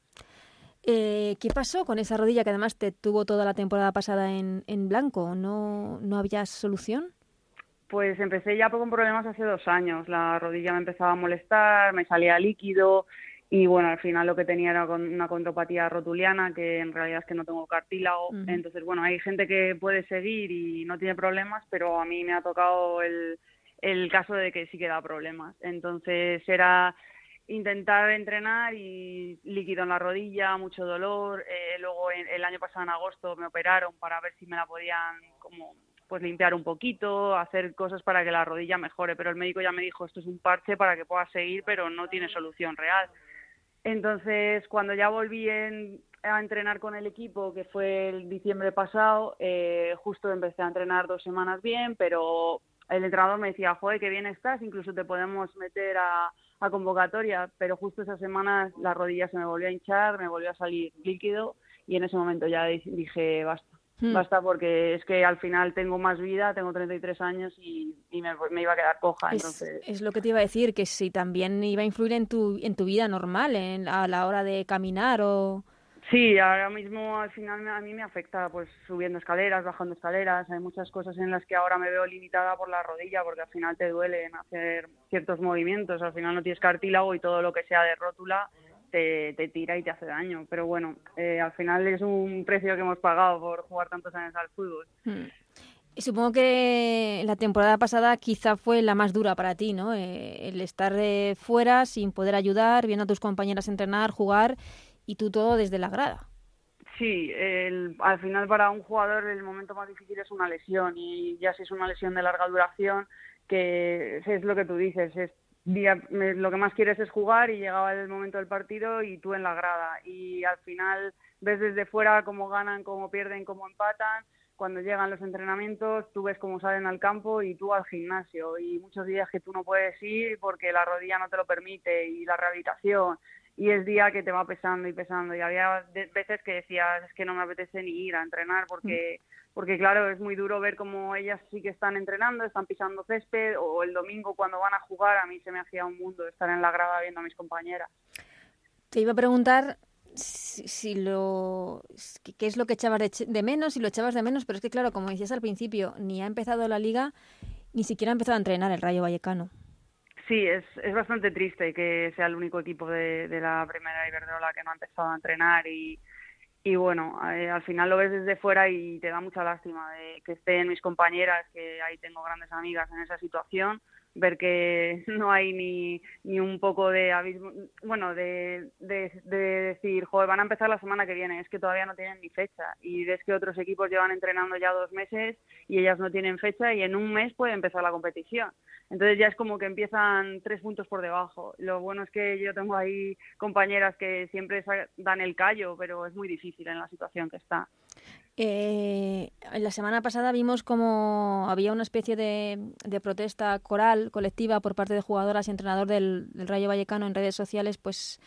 Eh, ¿Qué pasó con esa rodilla que además te tuvo toda la temporada pasada en, en blanco? ¿No, ¿No había solución? Pues empecé ya con problemas hace dos años. La rodilla me empezaba a molestar, me salía líquido y bueno, al final lo que tenía era una contropatía rotuliana, que en realidad es que no tengo cartílago. Entonces, bueno, hay gente que puede seguir y no tiene problemas, pero a mí me ha tocado el, el caso de que sí que da problemas. Entonces era intentar entrenar y líquido en la rodilla, mucho dolor. Eh, luego el año pasado en agosto me operaron para ver si me la podían como pues limpiar un poquito, hacer cosas para que la rodilla mejore, pero el médico ya me dijo esto es un parche para que pueda seguir, pero no tiene solución real. Entonces, cuando ya volví a entrenar con el equipo, que fue el diciembre pasado, eh, justo empecé a entrenar dos semanas bien, pero el entrenador me decía, joder, qué bien estás, incluso te podemos meter a, a convocatoria, pero justo esa semana la rodilla se me volvió a hinchar, me volvió a salir líquido y en ese momento ya dije basta. Hmm. Basta porque es que al final tengo más vida, tengo 33 años y, y me, me, iba a quedar coja. Es, entonces... es lo que te iba a decir, que si también iba a influir en tu, en tu vida normal, en, a la hora de caminar o... Sí, ahora mismo al final a mí me afecta pues subiendo escaleras, bajando escaleras, hay muchas cosas en las que ahora me veo limitada por la rodilla porque al final te duele en hacer ciertos movimientos, al final no tienes cartílago y todo lo que sea de rótula te, te tira y te hace daño, pero bueno, eh, al final es un precio que hemos pagado por jugar tantos años al fútbol. Hmm. Supongo que la temporada pasada quizá fue la más dura para ti, ¿no? Eh, el estar eh, fuera sin poder ayudar, viendo a tus compañeras entrenar, jugar y tú todo desde la grada. Sí, al final para un jugador el momento más difícil es una lesión y ya si es una lesión de larga duración, que es lo que tú dices, es lo que más quieres es jugar y llegaba el momento del partido y tú en la grada y al final ves desde fuera cómo ganan, cómo pierden, cómo empatan. Cuando llegan los entrenamientos, tú ves cómo salen al campo y tú al gimnasio. Y muchos días que tú no puedes ir porque la rodilla no te lo permite y la rehabilitación y es día que te va pesando y pesando. Y había veces que decías, es que no me apetece ni ir a entrenar porque, porque claro, es muy duro ver cómo ellas sí que están entrenando, están pisando césped o el domingo cuando van a jugar, a mí se me hacía un mundo estar en la grada viendo a mis compañeras. Te iba a preguntar si, lo qué es lo que echabas de, menos, si lo echabas de menos, pero es que claro, como decías al principio, ni ha empezado la liga, ni siquiera ha empezado a entrenar el Rayo Vallecano. Sí, es, es bastante triste que sea el único equipo de, de la primera Iberdrola que no ha empezado a entrenar y, y bueno, eh, al final lo ves desde fuera y te da mucha lástima de que estén mis compañeras, que ahí tengo grandes amigas en esa situación, ver que no hay ni, ni un poco de abismo, bueno, de, de, decir, joder, van a empezar la semana que viene, es que todavía no tienen ni fecha y ves que otros equipos llevan entrenando ya dos meses y ellas no tienen fecha y en un mes puede empezar la competición. Entonces ya es como que empiezan tres puntos por debajo. Lo bueno es que yo tengo ahí compañeras que siempre dan el callo, pero es muy difícil en la situación que está. Eh, la semana pasada vimos como había una especie de, protesta coral, colectiva, por parte de jugadoras y entrenador del, Rayo Vallecano en redes sociales, pues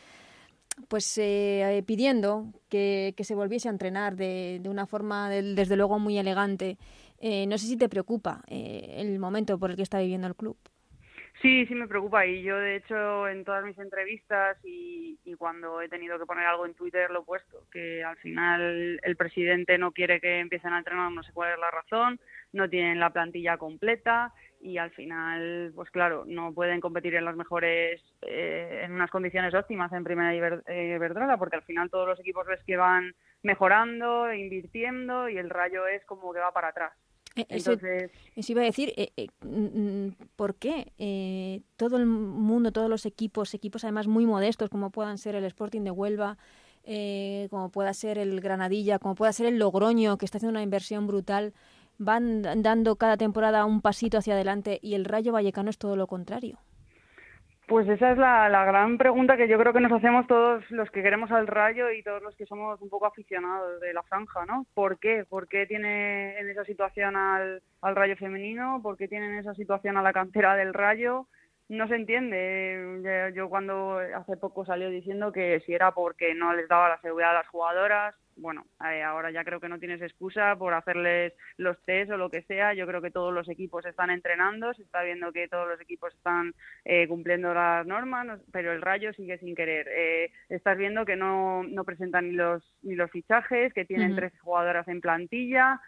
pues eh, pidiendo que, se volviese a entrenar de, una forma, desde luego, muy elegante. Eh, no sé si te preocupa el momento por el que está viviendo el club. Sí, sí me preocupa y yo de hecho en todas mis entrevistas y, cuando he tenido que poner algo en Twitter lo he puesto, que al final el presidente no quiere que empiecen a entrenar, no sé cuál es la razón, no tienen la plantilla completa y al final, pues claro, no pueden competir en las mejores, eh, en unas condiciones óptimas en Primera Iberdrola, porque al final todos los equipos ves que van mejorando, invirtiendo y el Rayo es como que va para atrás. Eh, Entonces... Eso, iba a decir, eh, eh mm, mm, ¿por qué eh, todo el mundo, todos los equipos, equipos además muy modestos como puedan ser el Sporting de Huelva, como pueda ser el Granadilla, como pueda ser el Logroño, que está haciendo una inversión brutal, van dando cada temporada un pasito hacia adelante y el Rayo Vallecano es todo lo contrario? Pues esa es la, la, gran pregunta que yo creo que nos hacemos todos los que queremos al Rayo y todos los que somos un poco aficionados de la franja, ¿no? ¿Por qué? ¿Por qué tiene en esa situación al, al Rayo femenino? ¿Por qué tiene en esa situación a la cantera del Rayo? No se entiende. Yo cuando hace poco salió diciendo que si era porque no les daba la seguridad a las jugadoras, bueno, eh, ahora ya creo que no tienes excusa por hacerles los test o lo que sea. Yo creo que todos los equipos están entrenando, se está viendo que todos los equipos están eh, cumpliendo las normas, pero el Rayo sigue sin querer. Eh, estás viendo que no, no presentan ni los, ni los fichajes, que tienen tres jugadoras en plantilla.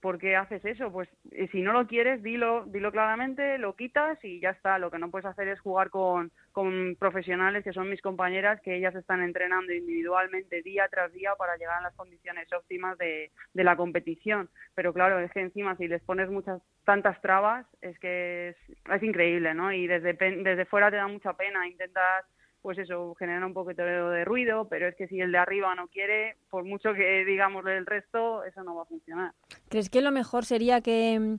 ¿Por qué haces eso? Pues eh, si no lo quieres, dilo, dilo claramente, lo quitas y ya está. Lo que no puedes hacer es jugar con, con profesionales que son mis compañeras, que ellas están entrenando individualmente día tras día para llegar a las condiciones óptimas de, de la competición. Pero claro, es que encima si les pones muchas tantas trabas, es que es, es increíble, ¿no? Y desde, desde fuera te da mucha pena, intentas pues eso, genera un poquito de ruido, pero es que si el de arriba no quiere, por mucho que digamos del resto, eso no va a funcionar. ¿Crees que lo mejor sería que, mm,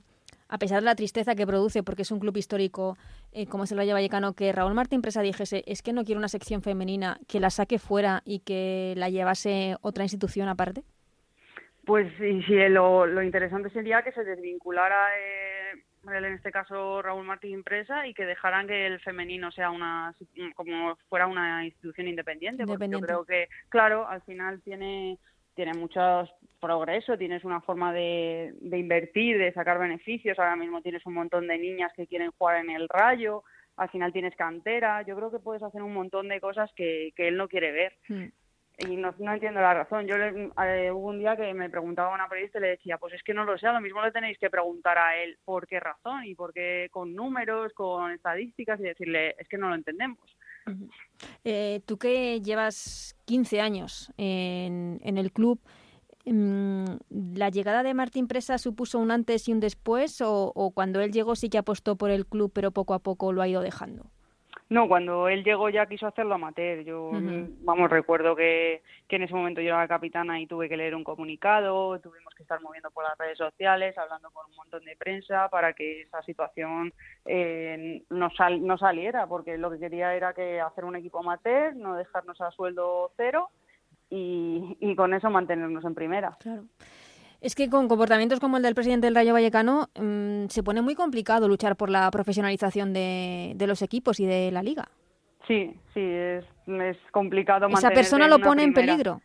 a pesar de la tristeza que produce, porque es un club histórico eh, como es el Valle Vallecano, que Raúl Martín Presa dijese, es que no quiere una sección femenina, que la saque fuera y que la llevase otra institución aparte? Pues sí, sí lo, lo interesante sería que se desvinculara eh, en este caso Raúl Martín Impresa, y que dejaran que el femenino sea una como fuera una institución independiente, porque yo creo que, claro, al final tiene tiene muchos progreso, tienes una forma de, de invertir, de sacar beneficios, ahora mismo tienes un montón de niñas que quieren jugar en el rayo, al final tienes cantera, yo creo que puedes hacer un montón de cosas que, que él no quiere ver. Hmm y no, no, entiendo la razón. Yo eh, hubo un día que me preguntaba a una periodista y le decía, pues es que no lo sé, lo mismo le tenéis que preguntar a él por qué razón y por qué con números, con estadísticas y decirle, es que no lo entendemos. Eh, tú que llevas 15 años en, en el club, mm, ¿la llegada de Martín Presa supuso un antes y un después o, o cuando él llegó sí que apostó por el club pero poco a poco lo ha ido dejando? No, cuando él llegó ya quiso hacerlo amateur. Yo, vamos, recuerdo que, que, en ese momento yo era capitana y tuve que leer un comunicado, tuvimos que estar moviendo por las redes sociales, hablando con un montón de prensa para que esa situación eh, no, sal, no saliera, porque lo que quería era que hacer un equipo amateur, no dejarnos a sueldo cero y, y con eso mantenernos en primera. Claro. Es que con comportamientos como el del presidente del Rayo Vallecano mm, se pone muy complicado luchar por la profesionalización de, los equipos y de la liga. Sí, sí, es, es complicado. Esa persona lo pone en peligro.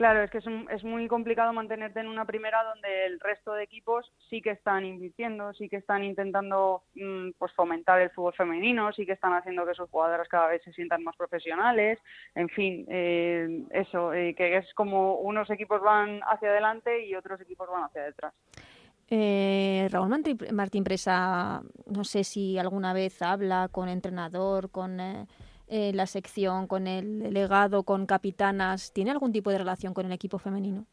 Claro, es que es, es, muy complicado mantenerte en una primera donde el resto de equipos sí que están invirtiendo, sí que están intentando mm, pues fomentar el fútbol femenino, sí que están haciendo que sus jugadoras cada vez se sientan más profesionales, en fin, eh, eso, eh, que es como unos equipos van hacia adelante y otros equipos van hacia detrás. Eh, Raúl Martín Presa, no sé si alguna vez habla con entrenador, con eh, eh, la sección, con el delegado, con capitanas. ¿Tiene algún tipo de relación con el equipo femenino?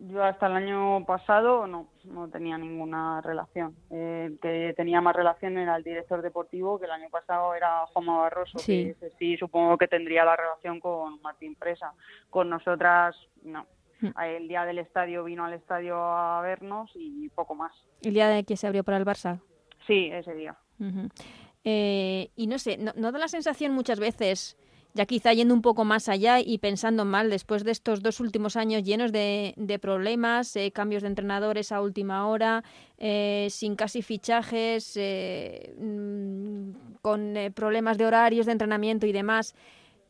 Yo hasta el año pasado no, no tenía ninguna relación. El que tenía más relación era el director deportivo, que el año pasado era Juanma Barroso, sí. que sí supongo que tendría la relación con Martín Presa. Con nosotras, no. Hmm. El día del estadio vino al estadio a vernos y poco más. ¿El día de que se abrió para el Barça? Sí, ese día. Eh, y no sé, no, da la sensación muchas veces, ya quizá yendo un poco más allá y pensando mal, después de estos dos últimos años llenos de, problemas, eh, cambios de entrenadores a última hora, eh, sin casi fichajes, eh, mm, con problemas de horarios de entrenamiento y demás,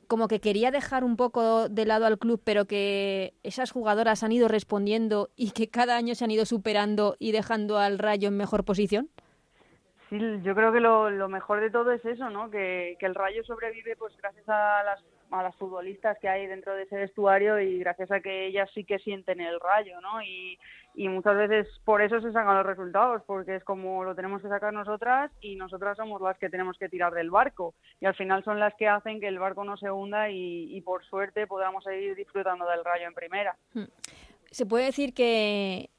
como que quería dejar un poco de lado al club, pero que esas jugadoras han ido respondiendo y que cada año se han ido superando y dejando al Rayo en mejor posición? Sí, yo creo que lo, lo mejor de todo es eso, ¿no? Que, el Rayo sobrevive pues gracias a las a las futbolistas que hay dentro de ese vestuario y gracias a que ellas sí que sienten el rayo, ¿no? Y, y muchas veces por eso se sacan los resultados, porque es como lo tenemos que sacar nosotras y nosotras somos las que tenemos que tirar del barco y al final son las que hacen que el barco no se hunda y, y por suerte podamos seguir disfrutando del rayo en primera. Hmm. Se puede decir que,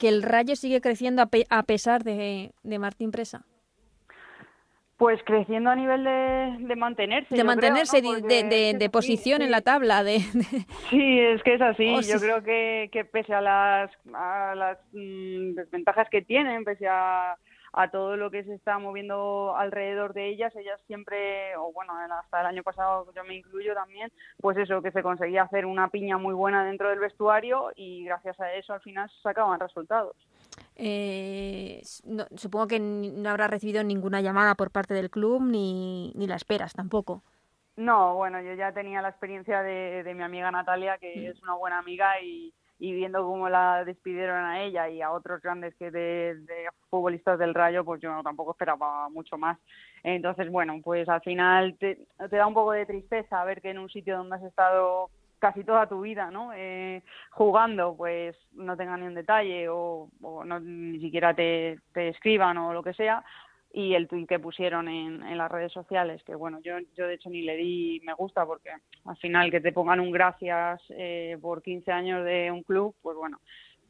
que el rayo sigue creciendo a, a pesar de, de Martín Presa. Pues creciendo a nivel de, de mantenerse. De mantenerse, de, de, posición en la tabla. De, Sí, es que es así. Oh, Yo creo que, que, pese a las, a las mm, desventajas que tienen, pese a, a todo lo que se está moviendo alrededor de ellas, ellas siempre, o bueno, hasta el año pasado yo me incluyo también, pues eso, que se conseguía hacer una piña muy buena dentro del vestuario y gracias a eso al final se sacaban resultados. Eh, supongo que no habrá recibido ninguna llamada por parte del club ni, ni la esperas tampoco. No, bueno, yo ya tenía la experiencia de, de mi amiga Natalia, que mm. es una buena amiga y, y viendo cómo la despidieron a ella y a otros grandes que de, futbolistas del Rayo, pues yo tampoco esperaba mucho más. Entonces, bueno, pues al final te, da un poco de tristeza ver que en un sitio donde has estado casi toda tu vida, ¿no? Eh, jugando, pues no tengan ni un detalle o, no, ni siquiera te escriban o lo que sea, y el tweet que pusieron en, en, las redes sociales, que bueno, yo, yo de hecho ni le di me gusta porque al final que te pongan un gracias eh, por 15 años de un club, pues bueno,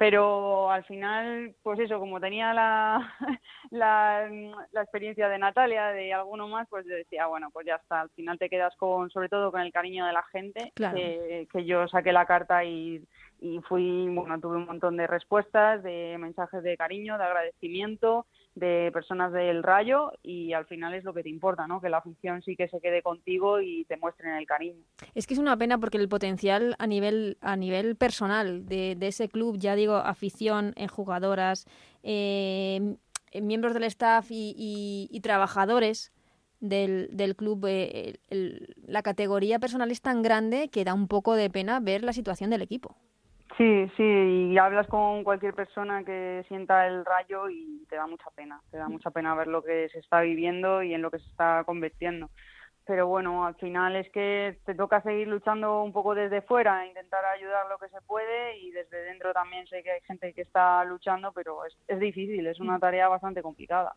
pero al final, pues eso, como tenía la, la, la, experiencia de Natalia, de alguno más, pues yo decía, bueno, pues ya está, al final te quedas con, sobre todo con el cariño de la gente, claro. que, que, yo saqué la carta y, y fui, bueno, tuve un montón de respuestas, de mensajes de cariño, de agradecimiento, de personas del Rayo y al final es lo que te importa, ¿no? Que la afición sí que se quede contigo y te muestren el cariño. Es que es una pena porque el potencial a nivel a nivel personal de, de ese club, ya digo, afición en jugadoras, eh, miembros del staff y, trabajadores del, del club, eh, la categoría personal es tan grande que da un poco de pena ver la situación del equipo. Sí, sí, y hablas con cualquier persona que sienta el rayo y te da mucha pena, te da mucha pena ver lo que se está viviendo y en lo que se está convirtiendo. Pero bueno, al final es que te toca seguir luchando un poco desde fuera, intentar ayudar lo que se puede y desde dentro también sé que hay gente que está luchando, pero es, es difícil, es una tarea bastante complicada.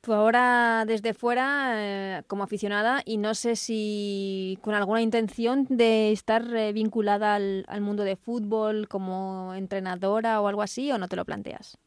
Tú ahora desde fuera eh, como aficionada y no sé si con alguna intención de estar eh, vinculada al, al, mundo de fútbol como entrenadora o algo así o no te lo planteas.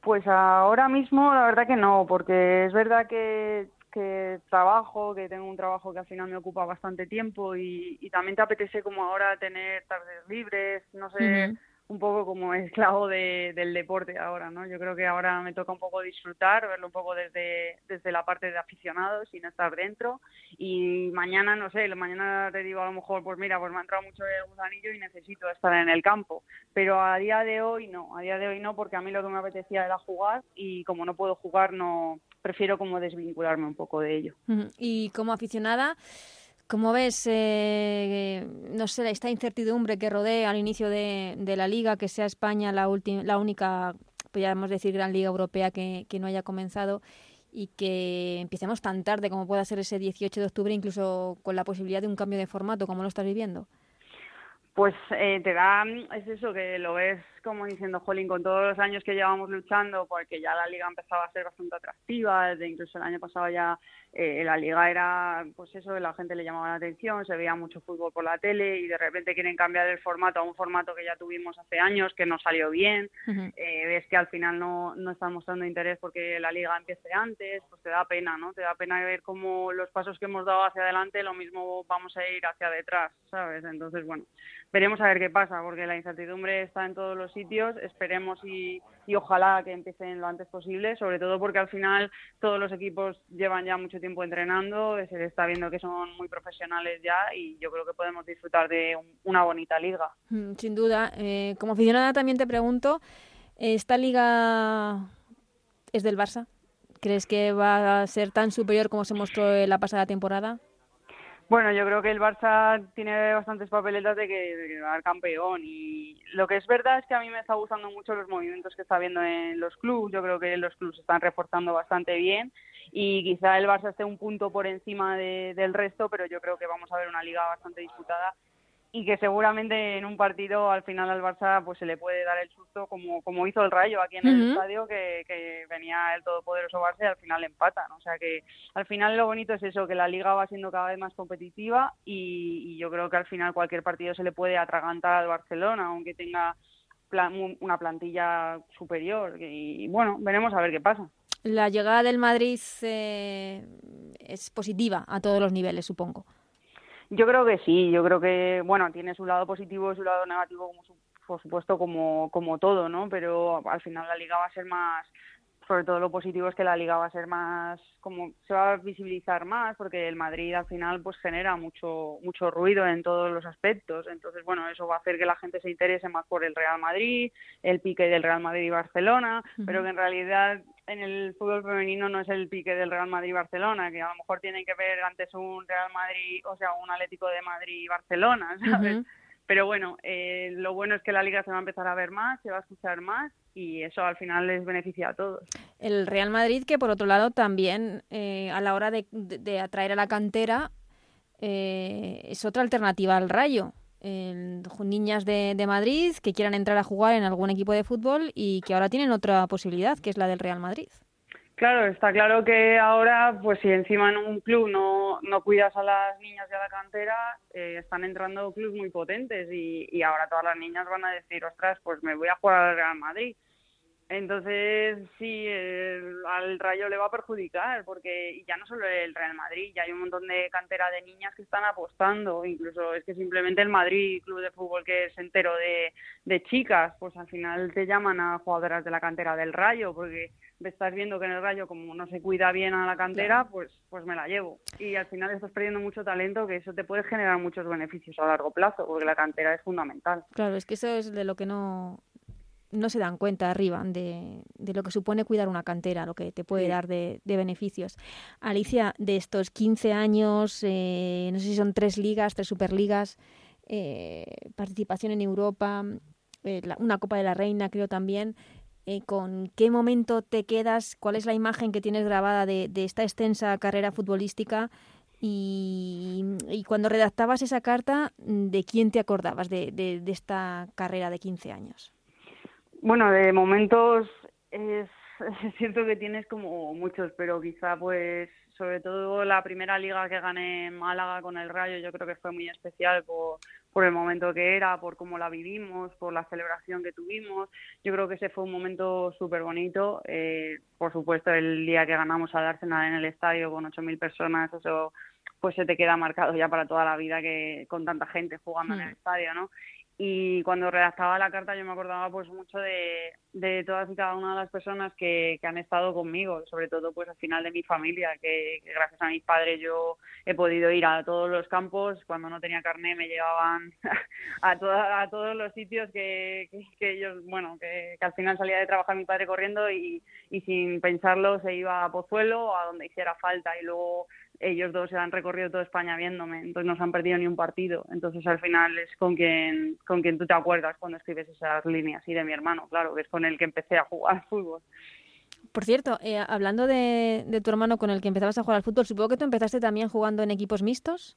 Pues ahora mismo la verdad que no, porque es verdad que, que trabajo, que tengo un trabajo que al final me ocupa bastante tiempo y, y también te apetece como ahora tener tardes libres, no sé. Uh -huh un poco como esclavo de, del deporte ahora, ¿no? Yo creo que ahora me toca un poco disfrutar, verlo un poco desde, desde la parte de aficionados, sin estar dentro. Y mañana, no sé, mañana te digo a lo mejor, pues mira, pues me ha entrado mucho el gusanillo y necesito estar en el campo. Pero a día de hoy no, a día de hoy no, porque a mí lo que me apetecía era jugar y como no puedo jugar, no prefiero como desvincularme un poco de ello. Y como aficionada, Como ves, eh, no sé, esta incertidumbre que rodea al inicio de, la liga, que sea España la, la única, podríamos decir, gran liga europea que, que no haya comenzado y que empecemos tan tarde como pueda ser ese 18 de octubre, incluso con la posibilidad de un cambio de formato, como lo estás viviendo? Pues eh, te da, es eso, que lo ves como diciendo, Jolín, con todos los años que llevamos luchando, porque ya la liga empezaba a ser bastante atractiva, desde incluso el año pasado ya eh, la liga era, pues eso, la gente le llamaba la atención, se veía mucho fútbol por la tele y de repente quieren cambiar el formato a un formato que ya tuvimos hace años, que no salió bien, eh, ves que al final no, no están mostrando interés porque la liga empiece antes, pues te da pena, ¿no? Te da pena ver cómo los pasos que hemos dado hacia adelante, lo mismo vamos a ir hacia detrás, ¿sabes? Entonces, bueno, veremos a ver qué pasa, porque la incertidumbre está en todos los sitios, esperemos y, ojalá que empiecen lo antes posible, sobre todo porque al final todos los equipos llevan ya mucho tiempo entrenando, se está viendo que son muy profesionales ya y yo creo que podemos disfrutar de una bonita liga. Mm, sin duda. Eh, como aficionada también te pregunto, ¿esta liga es del Barça? ¿Crees que va a ser tan superior como se mostró en la pasada temporada? Bueno, yo creo que el Barça tiene bastantes papeletas de que, ser campeón y lo que es verdad es que a mí me está gustando mucho los movimientos que está viendo en los clubes. Yo creo que los clubes están reforzando bastante bien y quizá el Barça esté un punto por encima del resto, pero yo creo que vamos a ver una liga bastante disputada y que seguramente en un partido al final al Barça pues se le puede dar el susto como, como hizo el Rayo aquí en el estadio que, que, venía el todopoderoso Barça y al final empatan. O sea que al final lo bonito es eso que la liga va siendo cada vez más competitiva y, yo creo que al final cualquier partido se le puede atragantar al Barcelona aunque tenga una plantilla superior. Y bueno veremos a ver qué pasa. La llegada del Madrid eh, es positiva a todos los niveles supongo yo creo que sí, yo creo que, bueno, tiene su lado positivo y su lado negativo, como por supuesto, como, como todo, ¿no? Pero al final la liga va a ser más, sobre todo lo positivo es que la liga va a ser más, como se va a visibilizar más, porque el Madrid al final pues genera mucho, mucho ruido en todos los aspectos. Entonces, bueno, eso va a hacer que la gente se interese más por el Real Madrid, el pique del Real Madrid y Barcelona, pero que en realidad en el fútbol femenino no es el pique del Real Madrid-Barcelona, que a lo mejor tienen que ver antes un Real Madrid, o sea, un Atlético de Madrid-Barcelona, ¿sabes? Pero bueno, eh, lo bueno es que la liga se va a empezar a ver más, se va a escuchar más y eso al final les beneficia a todos. El Real Madrid, que por otro lado también eh, a la hora de, atraer a la cantera eh, es otra alternativa al Rayo niñas de, de, Madrid que quieran entrar a jugar en algún equipo de fútbol y que ahora tienen otra posibilidad, que es la del Real Madrid. Claro, está claro que ahora, pues si encima en un club no, no cuidas a las niñas de la cantera, eh, están entrando clubes muy potentes y, y ahora todas las niñas van a decir, ostras, pues me voy a jugar al Real Madrid. Entonces, sí, al Rayo le va a perjudicar, porque ya no solo el Real Madrid, ya hay un montón de cantera de niñas que están apostando, incluso es que simplemente el Madrid, club de fútbol que es entero de, de chicas, pues al final te llaman a jugadoras de la cantera del Rayo, porque estás viendo que en el Rayo, como no se cuida bien a la cantera, pues, pues me la llevo. Y al final estás perdiendo mucho talento, que eso te puede generar muchos beneficios a largo plazo, porque la cantera es fundamental. Claro, es que eso es de lo que no, no se dan cuenta arriba de, de, lo que supone cuidar una cantera, lo que te puede dar de, beneficios. Alicia, de estos 15 años, eh, no sé si son tres ligas, tres superligas, eh, participación en Europa, eh, una Copa de la Reina creo también, ¿con qué momento te quedas? ¿Cuál es la imagen que tienes grabada de, de esta extensa carrera futbolística? Y, y, cuando redactabas esa carta, ¿de quién te acordabas de, de esta carrera de 15 años? Bueno, de momentos es, cierto que tienes como muchos, pero quizá pues sobre todo la primera liga que gané en Málaga con el Rayo yo creo que fue muy especial por, por el momento que era, por cómo la vivimos, por la celebración que tuvimos. Yo creo que ese fue un momento súper bonito. Eh, por supuesto, el día que ganamos a Arsenal en el estadio con 8.000 personas, eso pues se te queda marcado ya para toda la vida que con tanta gente jugando en el hmm. estadio, ¿no? Y cuando redactaba la carta yo me acordaba pues mucho de, de todas y cada una de las personas que, que, han estado conmigo, sobre todo pues al final de mi familia, que, gracias a mis padres yo he podido ir a todos los campos, cuando no tenía carné me llevaban a, a todos los sitios que, que, ellos, bueno, que, al final salía de trabajar mi padre corriendo y, y sin pensarlo se iba a Pozuelo a donde hiciera falta. Y luego ellos dos se han recorrido toda España viéndome, entonces no se han perdido ni un partido. Entonces al final es con quien, con quien tú te acuerdas cuando escribes esas líneas. Y de mi hermano, claro, que es con el que empecé a jugar al fútbol. Por cierto, eh, hablando de, tu hermano con el que empezabas a jugar al fútbol, supongo que tú empezaste también jugando en equipos mixtos.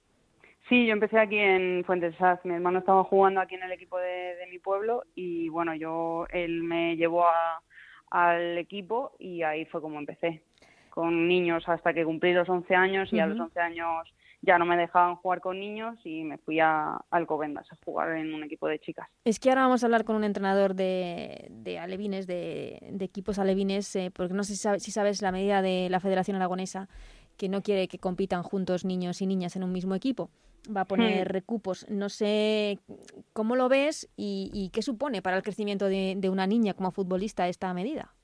Sí, yo empecé aquí en Fuentes Saz. Mi hermano estaba jugando aquí en el equipo de, de mi pueblo y bueno, yo él me llevó a, al equipo y ahí fue como empecé con niños hasta que cumplí los 11 años y a los 11 años ya no me dejaban jugar con niños y me fui a Alcobendas a jugar en un equipo de chicas. Es que ahora vamos a hablar con un entrenador de, de alevines, de, equipos alevines, eh, porque no sé si sabes, la medida de la Federación Aragonesa que no quiere que compitan juntos niños y niñas en un mismo equipo. Va a poner hmm. recupos. No sé cómo lo ves y, qué supone para el crecimiento de una niña como futbolista esta medida.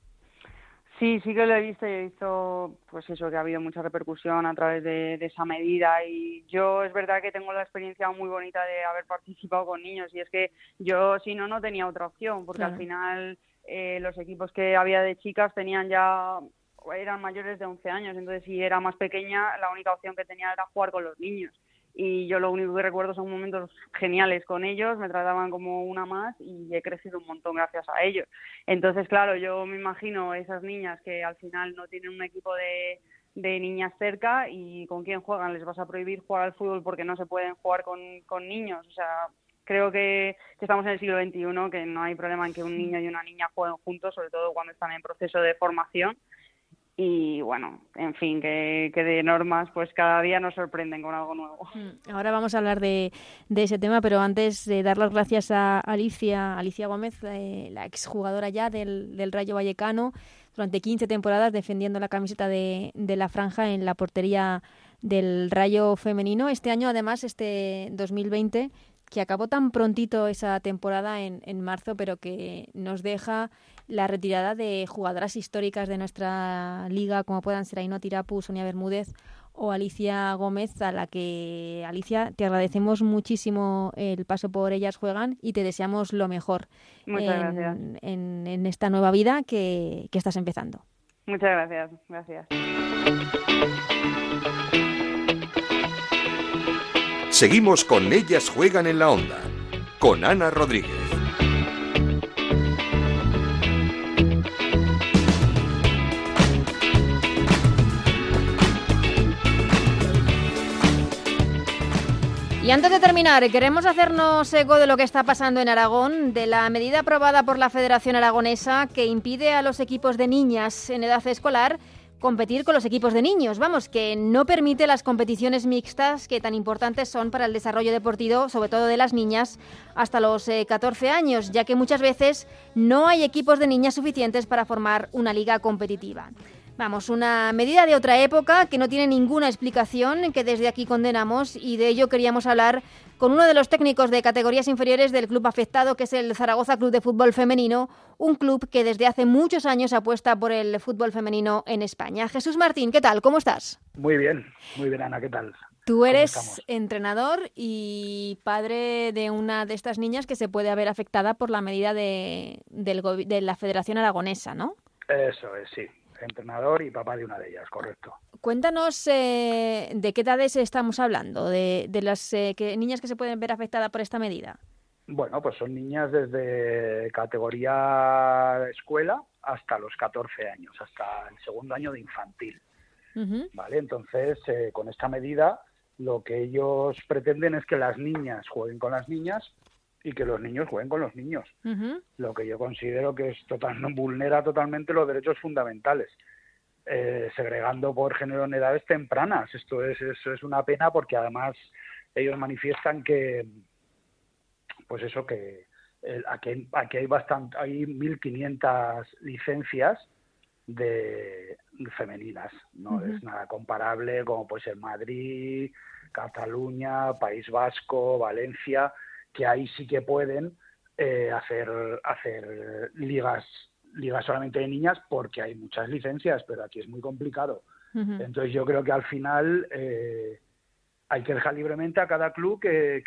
Sí, sí que lo he visto y he visto, pues eso, que ha habido mucha repercusión a través de, esa medida. Y yo es verdad que tengo la experiencia muy bonita de haber participado con niños y es que yo si no, no tenía otra opción porque al final eh, los equipos que había de chicas tenían ya eran mayores de 11 años, entonces si era más pequeña la única opción que tenía era jugar con los niños y yo lo único que recuerdo son momentos geniales con ellos, me trataban como una más y he crecido un montón gracias a ellos. Entonces, claro, yo me imagino esas niñas que al final no tienen un equipo de, de niñas cerca y con quién juegan, les vas a prohibir jugar al fútbol porque no se pueden jugar con, con niños, o sea, creo que, que, estamos en el siglo XXI, que no hay problema en que un niño y una niña jueguen juntos, sobre todo cuando están en proceso de formación y bueno, en fin, que, que, de normas pues cada día nos sorprenden con algo nuevo. Mm, ahora vamos a hablar de, ese tema, pero antes de dar las gracias a Alicia, Alicia Gómez, eh, la exjugadora ya del, del Rayo Vallecano, durante 15 temporadas defendiendo la camiseta de, de la franja en la portería del Rayo femenino. Este año, además, este 2020, que acabó tan prontito esa temporada en, en marzo, pero que nos deja la retirada de jugadoras históricas de nuestra liga, como puedan ser Ainhoa Tirapu, Sonia Bermúdez o Alicia Gómez, a la que, Alicia, te agradecemos muchísimo el paso por ellas juegan y te deseamos lo mejor en, en, esta nueva vida que, que estás empezando. Muchas gracias, gracias. Seguimos con Ellas Juegan en la Onda, con Ana Rodríguez. Y antes de terminar, queremos hacernos eco de lo que está pasando en Aragón, de la medida aprobada por la Federación Aragonesa que impide a los equipos de niñas en edad escolar competir con los equipos de niños. Vamos, que no permite las competiciones mixtas que tan importantes son para el desarrollo deportivo, sobre todo de las niñas, hasta los 14 eh, años, ya que muchas veces no hay equipos de niñas suficientes para formar una liga competitiva. Vamos, una medida de otra época que no tiene ninguna explicación, que desde aquí condenamos y de ello queríamos hablar con uno de los técnicos de categorías inferiores del club afectado, que es el Zaragoza Club de Fútbol Femenino, un club que desde hace muchos años apuesta por el fútbol femenino en España. Jesús Martín, ¿qué tal? ¿Cómo estás? Muy bien, muy bien, Ana, ¿qué tal? Tú eres entrenador y padre de una de estas niñas que se puede haber afectada por la medida de, de la Federación Aragonesa, ¿no? Eso es, sí entrenador y papá de una de ellas, correcto. Cuéntanos eh, de qué edades estamos hablando, de, las eh, niñas que se pueden ver afectadas por esta medida. Bueno, pues son niñas desde categoría escuela hasta los 14 años, hasta el segundo año de infantil. ¿Vale? Entonces, eh, con esta medida, lo que ellos pretenden es que las niñas jueguen con las niñas y que los niños jueguen con los niños. Lo que yo considero que es total, vulnera totalmente los derechos fundamentales, eh, segregando por género en edades tempranas. Esto es, es una pena porque además ellos manifiestan que, pues eso, que aquí, aquí hay bastante, hay 1.500 licencias de femeninas, no es nada comparable como puede ser Madrid, Cataluña, País Vasco, Valencia, que ahí sí que pueden eh, hacer, hacer ligas, ligas solamente de niñas porque hay muchas licencias, pero aquí es muy complicado. Entonces yo creo que al final eh, hay que dejar libremente a cada club que,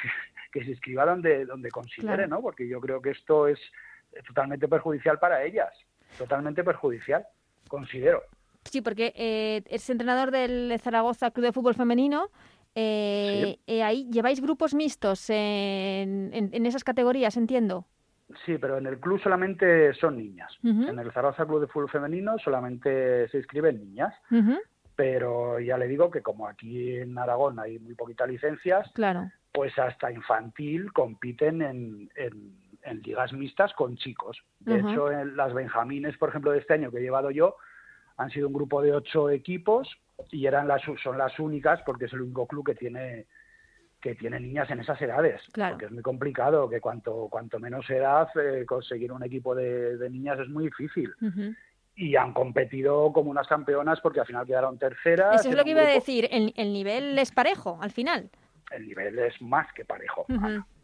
que, se inscriba donde, donde considere, ¿no? Porque yo creo que esto es totalmente perjudicial para ellas, totalmente perjudicial, considero. Sí, porque eh, es entrenador del Zaragoza Club de Fútbol Femenino. Eh, eh, ahí lleváis grupos mixtos en, en, esas categorías, entiendo. Sí, pero en el club solamente son niñas. En el Zaragoza Club de Fútbol Femenino solamente se inscriben niñas. Pero ya le digo que como aquí en Aragón hay muy poquitas licencias, claro. pues hasta infantil compiten en, en, ligas mixtas con chicos. De hecho, en las Benjamines, por ejemplo, de este año que he llevado yo, han sido un grupo de ocho equipos y eran las son las únicas porque es el único club que tiene que tiene niñas en esas edades. Porque es muy complicado que cuanto cuanto menos edad eh, conseguir un equipo de, niñas es muy difícil. Y han competido como unas campeonas porque al final quedaron terceras eso es lo que iba a decir el, el, nivel es parejo al final. El nivel es más que parejo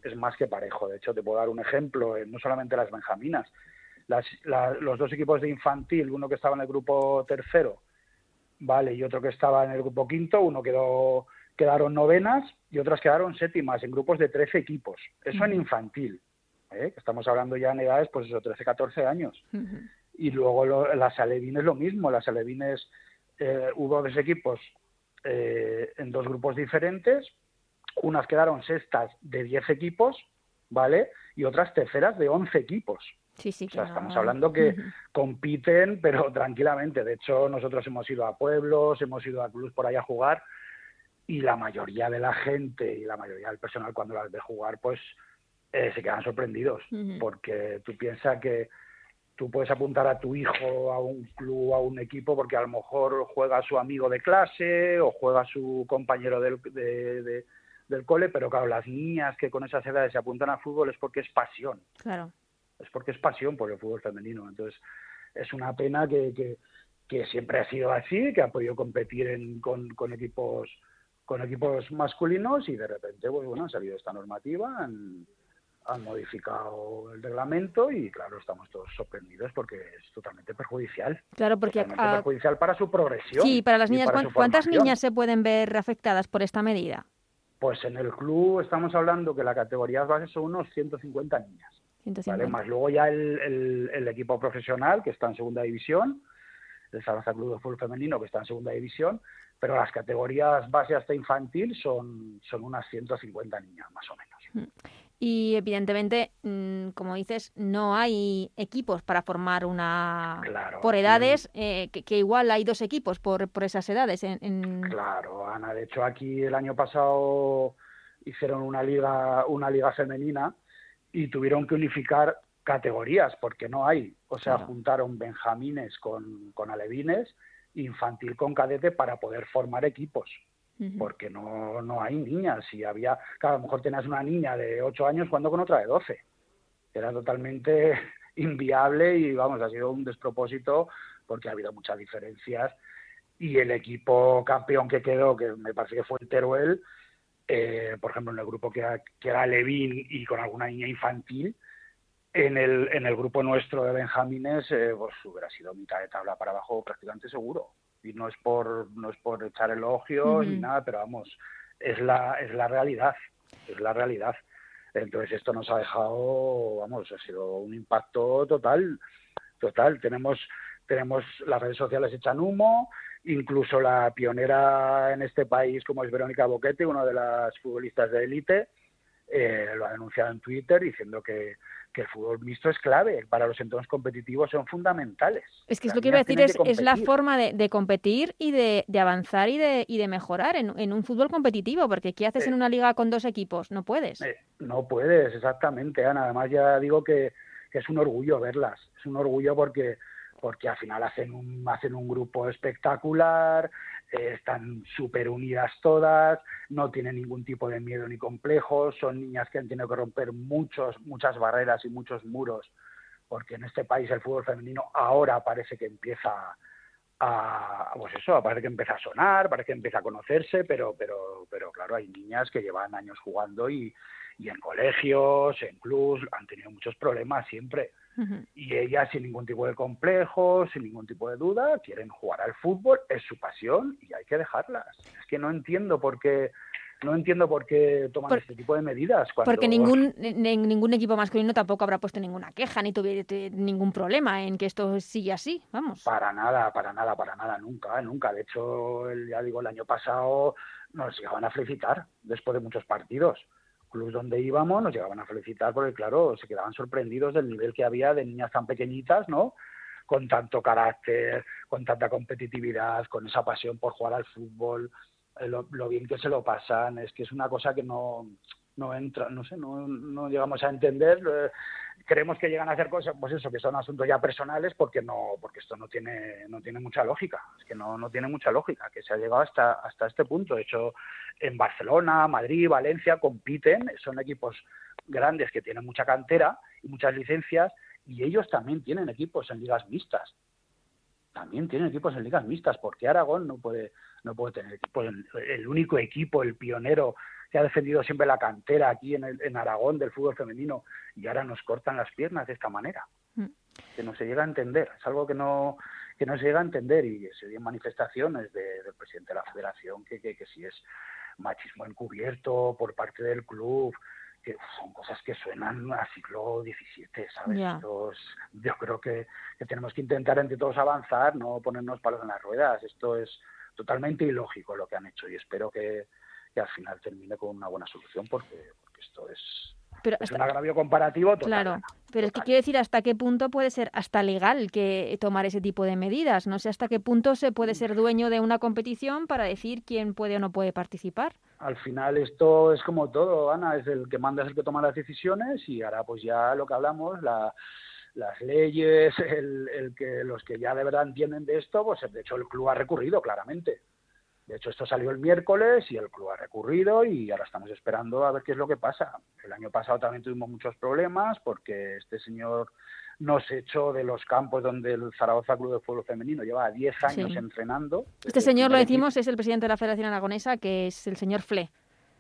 es más que parejo. De hecho te puedo dar un ejemplo no solamente las benjaminas los dos equipos de infantil, uno que estaba en el grupo tercero, vale, y otro que estaba en el grupo quinto, uno quedó, quedaron novenas y otras quedaron séptimas en grupos de 13 equipos. Eso en infantil, ¿eh? estamos hablando ya en edades, pues eso, 13, 14 años. Y luego las alevines lo mismo, las alevines eh, hubo dos equipos eh, en dos grupos diferentes, unas quedaron sextas de 10 equipos, ¿vale? Y otras terceras de 11 equipos. Sí, sí, o sea, estamos hablando que compiten, pero tranquilamente. De hecho, nosotros hemos ido a pueblos, hemos ido a clubs por ahí a jugar y la mayoría de la gente y la mayoría del personal cuando las ve jugar, pues eh, se quedan sorprendidos, porque tú piensas que tú puedes apuntar a tu hijo a un club, a un equipo, porque a lo mejor juega su amigo de clase o juega su compañero del, del cole, pero claro, las niñas que con esas edades se apuntan a fútbol es porque es pasión. Claro es porque es pasión por el fútbol femenino. Entonces, es una pena que, que, siempre ha sido así, que ha podido competir en, con, con, equipos con equipos masculinos y de repente, pues bueno, ha salido esta normativa, han, modificado el reglamento y claro, estamos todos sorprendidos porque es totalmente perjudicial. Claro, porque perjudicial para su progresión. Sí, para las niñas, ¿cuántas niñas se pueden ver afectadas por esta medida? Pues en el club estamos hablando que la categoría base son unos 150 niñas. Más luego ya el, el, equipo profesional que está en segunda división, el Zaragoza Club de Fútbol Femenino que está en segunda división, pero las categorías base hasta infantil son, son unas 150 niñas más o menos. Mm. Y evidentemente, mm, como dices, no hay equipos para formar una por edades, eh, que, igual hay dos equipos por, por esas edades. En, Claro, Ana. De hecho, aquí el año pasado hicieron una liga, una liga femenina y tuvieron que unificar categorías porque no hay. O sea, juntaron benjamines con, con alevines, infantil con cadete para poder formar equipos. Porque no, no hay niñas. Si había, claro, a lo mejor tenías una niña de 8 años jugando con otra de 12. Era totalmente inviable y vamos, ha sido un despropósito porque ha habido muchas diferencias. Y el equipo campeón que quedó, que me parece que fue el Teruel, eh, por ejemplo, en el grupo que, era Levin y con alguna niña infantil, en el, en el grupo nuestro de Benjamines, eh, pues hubiera sido mitad de tabla para abajo prácticamente seguro. Y no es por, no es por echar elogios ni nada, pero vamos, es la, es la realidad, es la realidad. Entonces esto nos ha dejado, vamos, ha sido un impacto total, total. Tenemos, tenemos las redes sociales echan humo, Incluso la pionera en este país, como es Verónica Boquete, una de las futbolistas de élite, eh, lo ha denunciado en Twitter diciendo que, el fútbol mixto es clave, para los entornos competitivos son fundamentales. Es que es lo que iba a decir, es, es, la forma de, competir y de, avanzar y de, y de mejorar en, un fútbol competitivo, porque ¿qué haces en una liga con dos equipos? No puedes. Eh, no puedes, exactamente, Ana. Además ya digo que, que es un orgullo verlas, es un orgullo porque porque al final hacen un, hacen un grupo espectacular, eh, están súper unidas todas, no tienen ningún tipo de miedo ni complejo, son niñas que han tenido que romper muchos, muchas barreras y muchos muros, porque en este país el fútbol femenino ahora parece que empieza a, pues eso, parece que empieza a sonar, parece que empieza a conocerse, pero, pero, pero claro, hay niñas que llevan años jugando y, y en colegios, en clubs, han tenido muchos problemas siempre y ellas sin ningún tipo de complejo, sin ningún tipo de duda, quieren jugar al fútbol, es su pasión y hay que dejarlas. Es que no entiendo por qué no entiendo por qué toman este tipo de medidas. Porque ningún, ningún equipo masculino tampoco habrá puesto ninguna queja ni tuviera ningún problema en que esto siga así, vamos. Para nada, para nada, para nada, nunca, nunca. De hecho, ya digo, el año pasado nos llegaban a felicitar después de muchos partidos. Clubs donde íbamos nos llegaban a felicitar porque, claro, se quedaban sorprendidos del nivel que había de niñas tan pequeñitas, ¿no? Con tanto carácter, con tanta competitividad, con esa pasión por jugar al fútbol, eh, lo, bien que se lo pasan, es que es una cosa que no, no entra, no sé, no, no llegamos a entender. Eh, creemos que llegan a hacer cosas, pues eso, que son asuntos ya personales, porque no, porque esto no tiene, no tiene mucha lógica, es que no, no tiene mucha lógica, que se ha llegado hasta, hasta este punto. De hecho, en Barcelona, Madrid, Valencia compiten, son equipos grandes que tienen mucha cantera y muchas licencias, y ellos también tienen equipos en ligas mixtas. También tienen equipos en ligas mixtas, porque Aragón no puede, no puede tener equipos. El único equipo, el pionero que ha defendido siempre la cantera aquí en, en Aragón del fútbol femenino y ahora nos cortan las piernas de esta manera. Mm. Que no se llega a entender, es algo que no que no se llega a entender y se dio manifestaciones del presidente de la federación que, que, si es machismo encubierto por parte del club, que son cosas que suenan a siglo XVII, ¿sabes? yo creo que, que, tenemos que intentar entre todos avanzar, no ponernos palos en las ruedas. Esto es totalmente ilógico lo que han hecho y espero que, que al final termine con una buena solución porque, porque esto es, es un agravio comparativo total. Claro, pero es que quiero decir hasta qué punto puede ser hasta legal que tomar ese tipo de medidas. No sé hasta qué punto se puede ser dueño de una competición para decir quién puede o no puede participar. Al final esto es como todo, Ana, es el que manda es el que toma las decisiones y ahora pues ya lo que hablamos, la, las leyes, el, el que los que ya de verdad entienden de esto, pues de hecho el club ha recurrido claramente de hecho, esto salió el miércoles y el club ha recurrido y ahora estamos esperando a ver qué es lo que pasa. El año pasado también tuvimos muchos problemas porque este señor nos echó de los campos donde el Zaragoza Club de Fútbol Femenino lleva 10 años entrenando. Este señor, lo decimos, es el presidente de la Federación Aragonesa, que es el señor Fle.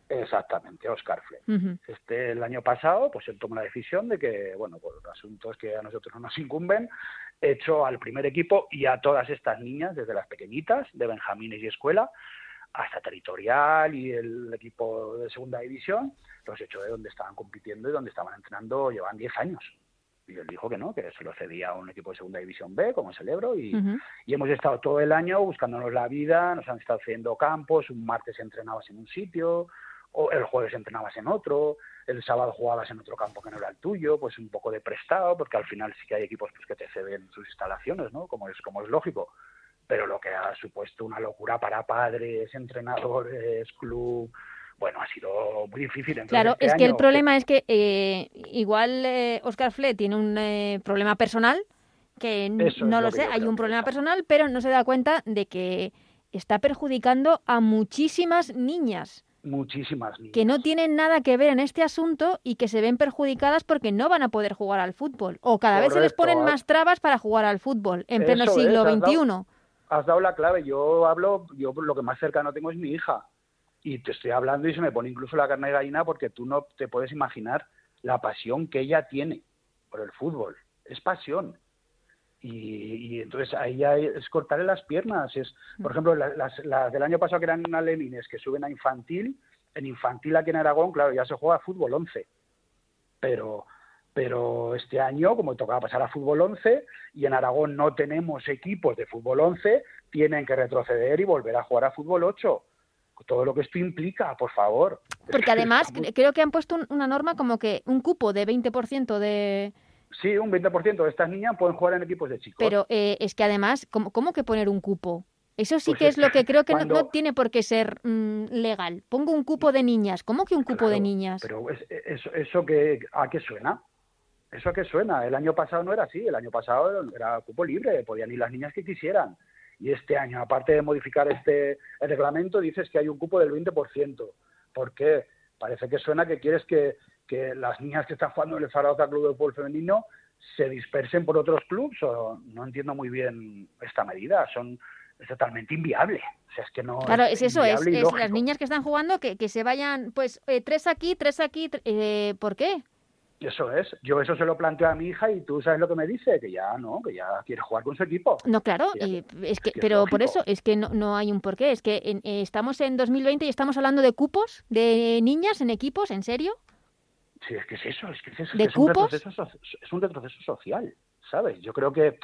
Exactamente, Oscar Fle. Este el año pasado, pues él tomó la decisión de que, bueno, por asuntos que a nosotros no nos incumben, hecho al primer equipo y a todas estas niñas, desde las pequeñitas, de Benjamines y escuela, hasta territorial y el equipo de segunda división, los hecho de donde estaban compitiendo y donde estaban entrenando llevan 10 años. Y él dijo que no, que se lo cedía a un equipo de segunda división B, como es el Ebro, y, y hemos estado todo el año buscándonos la vida, nos han estado haciendo campos, un martes entrenabas en un sitio, o el jueves entrenabas en otro, el sábado jugabas en otro campo que no era el tuyo, pues un poco de prestado, porque al final sí que hay equipos pues, que te ceden sus instalaciones, ¿no? Como es, como es lógico. Pero lo que ha supuesto una locura para padres, entrenadores, club, bueno, ha sido muy difícil. claro, este es que el problema es que eh, igual eh, Oscar Fle tiene un eh, problema personal, que no lo sé, hay un problema personal, pero no se da cuenta de que está perjudicando a muchísimas niñas muchísimas niñas. Que no tienen nada que ver en este asunto y que se ven perjudicadas porque no van a poder jugar al fútbol. O cada vez se les ponen más trabas para jugar al fútbol en pleno siglo XXI. Has dado, la clave. Yo hablo, yo lo que más cercano tengo es mi hija. Y te estoy hablando y se me pone incluso la carne de gallina porque tú no te puedes imaginar la pasión que ella tiene por el fútbol. Es pasión. Y, entonces ahí ya es cortarle las piernas. Es, por ejemplo, las, del año pasado que eran alemines que suben a infantil, en infantil aquí en Aragón, claro, ya se juega fútbol 11. Pero, pero este año, como tocaba pasar a fútbol 11, y en Aragón no tenemos equipos de fútbol 11, tienen que retroceder y volver a jugar a fútbol 8 todo lo que esto implica, por favor. Porque además creo que han puesto una norma como que un cupo de 20% de, Sí, un 20% de estas niñas pueden jugar en equipos de chicos. Pero eh, es que además, ¿cómo, ¿cómo, que poner un cupo? Eso sí pues que es, lo que creo que no, tiene por qué ser mm, legal. Pongo un cupo de niñas. ¿Cómo que un cupo de niñas? Pero eso, eso que, ¿a qué suena? ¿Eso a qué suena? El año pasado no era así. El año pasado era cupo libre. Podían ir las niñas que quisieran. Y este año, aparte de modificar este el reglamento, dices que hay un cupo del 20%. ¿Por qué? Parece que suena que quieres que, que las niñas que están jugando en el Zaragoza Club de Fútbol Femenino se dispersen por otros clubes o no entiendo muy bien esta medida son es totalmente inviable o sea es que no claro es, eso es, las niñas que están jugando que, que se vayan pues eh, tres aquí tres aquí eh, ¿por qué? Eso es. Yo eso se lo planteo a mi hija y tú sabes lo que me dice, que ya no, que ya quiere jugar con su equipo. No, claro, es que, pero por eso es que no, no, hay un porqué. Es que eh, estamos en 2020 y estamos hablando de cupos de niñas en equipos, ¿en serio? Sí, es que es eso, es que es, eso, ¿De es, un retroceso, es un retroceso social, ¿sabes? Yo creo que,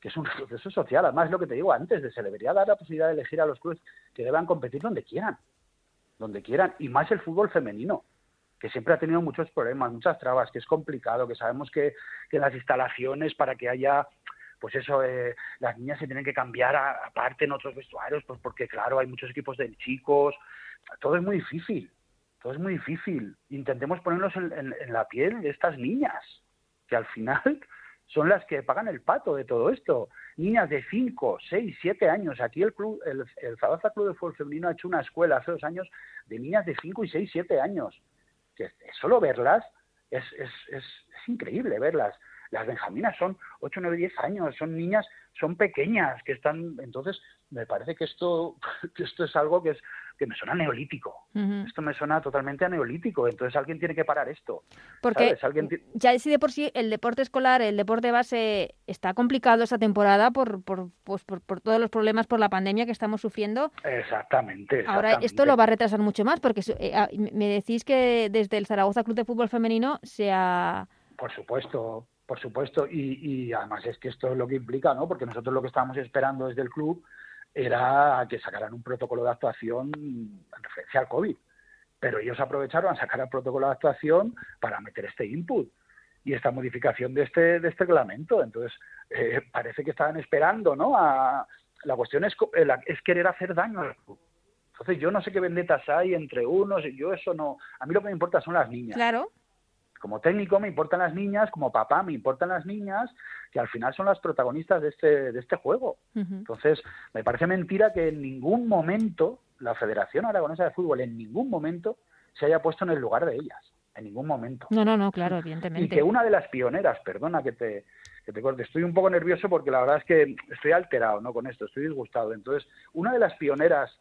que es un retroceso social. Además, lo que te digo antes, de se debería dar la posibilidad de elegir a los clubes que deban competir donde quieran, donde quieran, y más el fútbol femenino que siempre ha tenido muchos problemas, muchas trabas, que es complicado, que sabemos que, que las instalaciones para que haya pues eso, eh, las niñas se tienen que cambiar aparte en otros vestuarios, pues porque claro, hay muchos equipos de chicos, todo es muy difícil, todo es muy difícil. Intentemos ponernos en, en, la piel de estas niñas, que al final son las que pagan el pato de todo esto. Niñas de 5, 6, 7 años. Aquí el club, el, el Zaragoza Club de Fútbol Femenino ha hecho una escuela hace dos años de niñas de 5 y 6, 7 años que solo verlas es, es, es, increíble verlas. Las benjaminas son 8, 9, 10 años, son niñas, son pequeñas, que están, entonces me parece que esto, que esto es algo que es que me suena neolítico. Esto me suena totalmente a neolítico. Entonces alguien tiene que parar esto. Porque ya si de por sí el deporte escolar, el deporte base está complicado esta temporada por, por, pues, por, todos los problemas por la pandemia que estamos sufriendo. Exactamente. Ahora esto lo va a retrasar mucho más porque eh, ah, me decís que desde el Zaragoza Club de Fútbol Femenino se ha... Por supuesto, por supuesto. Y, y además es que esto es lo que implica, ¿no? Porque nosotros lo que estábamos esperando desde el club era que sacaran un protocolo de actuación en referencia al COVID. Pero ellos aprovecharon sacar el protocolo de actuación para meter este input y esta modificación de este, de este reglamento. Entonces, eh, parece que estaban esperando, ¿no? A, la cuestión es, eh, es querer hacer daño al club. Entonces, yo no sé qué vendetas hay entre unos, y yo eso no. A mí lo que me importa son las niñas. Claro como técnico me importan las niñas, como papá me importan las niñas, que al final son las protagonistas de este, de este juego. Entonces, me parece mentira que en ningún momento la Federación Aragonesa de Fútbol, en ningún momento, se haya puesto en el lugar de ellas. En ningún momento. No, no, no, claro, evidentemente. Y que una de las pioneras, perdona que te, que te corte, estoy un poco nervioso porque la verdad es que estoy alterado ¿no? con esto, estoy disgustado. Entonces, una de las pioneras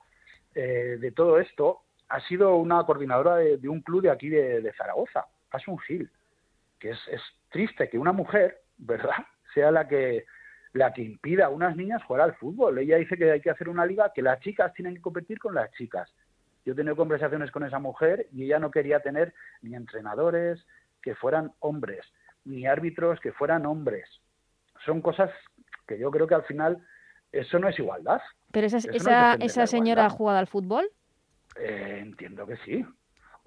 eh, de todo esto ha sido una coordinadora de, un club de aquí de Zaragoza pasa un gil. Que es, es triste que una mujer, ¿verdad?, sea la que la que impida a unas niñas jugar al fútbol. Ella dice que hay que hacer una liga que las chicas tienen que competir con las chicas. Yo he tenido conversaciones con esa mujer y ella no quería tener ni entrenadores que fueran hombres, ni árbitros que fueran hombres. Son cosas que yo creo que al final eso no es igualdad. ¿Pero esa, esa, esa señora ha jugado al fútbol? Eh, entiendo que sí